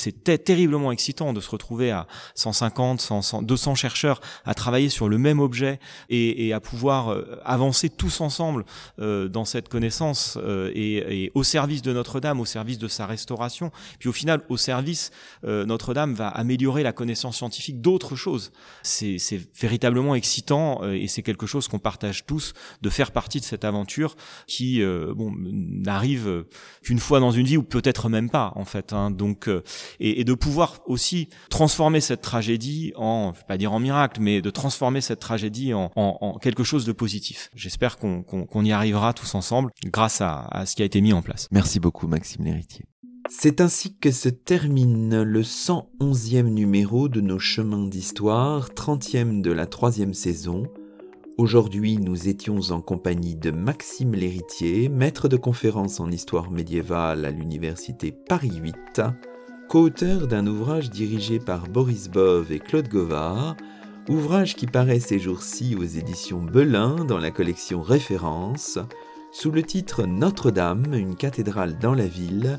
Speaker 2: terriblement excitant de se retrouver à 150, 100, 200 chercheurs à travailler sur le même objet et, à pouvoir avancer tous ensemble dans cette connaissance et, et, au service de Notre-Dame, au service de sa restauration, puis au final au service notre notre-Dame va améliorer la connaissance scientifique d'autres choses. C'est véritablement excitant euh, et c'est quelque chose qu'on partage tous de faire partie de cette aventure qui euh, bon n'arrive qu'une fois dans une vie ou peut-être même pas en fait. Hein. Donc euh, et, et, de pouvoir aussi transformer cette tragédie en, je vais pas dire en miracle, mais de transformer cette tragédie en, en, en quelque chose de positif. J'espère qu'on y arrivera tous ensemble grâce à, à ce qui a été mis en place.
Speaker 1: Merci beaucoup Maxime Lhéritier. C'est ainsi que se termine le 111e numéro de nos chemins d'histoire, 30e de la troisième saison, Aujourd'hui, nous étions en compagnie de Maxime Lhéritier, maître de conférence en histoire médiévale à l'université Paris 8, co-auteur d'un ouvrage dirigé par Boris Bove et Claude Govard, ouvrage qui paraît ces jours-ci aux éditions Belin dans la collection Référence, sous le titre Notre-Dame, une cathédrale dans la ville,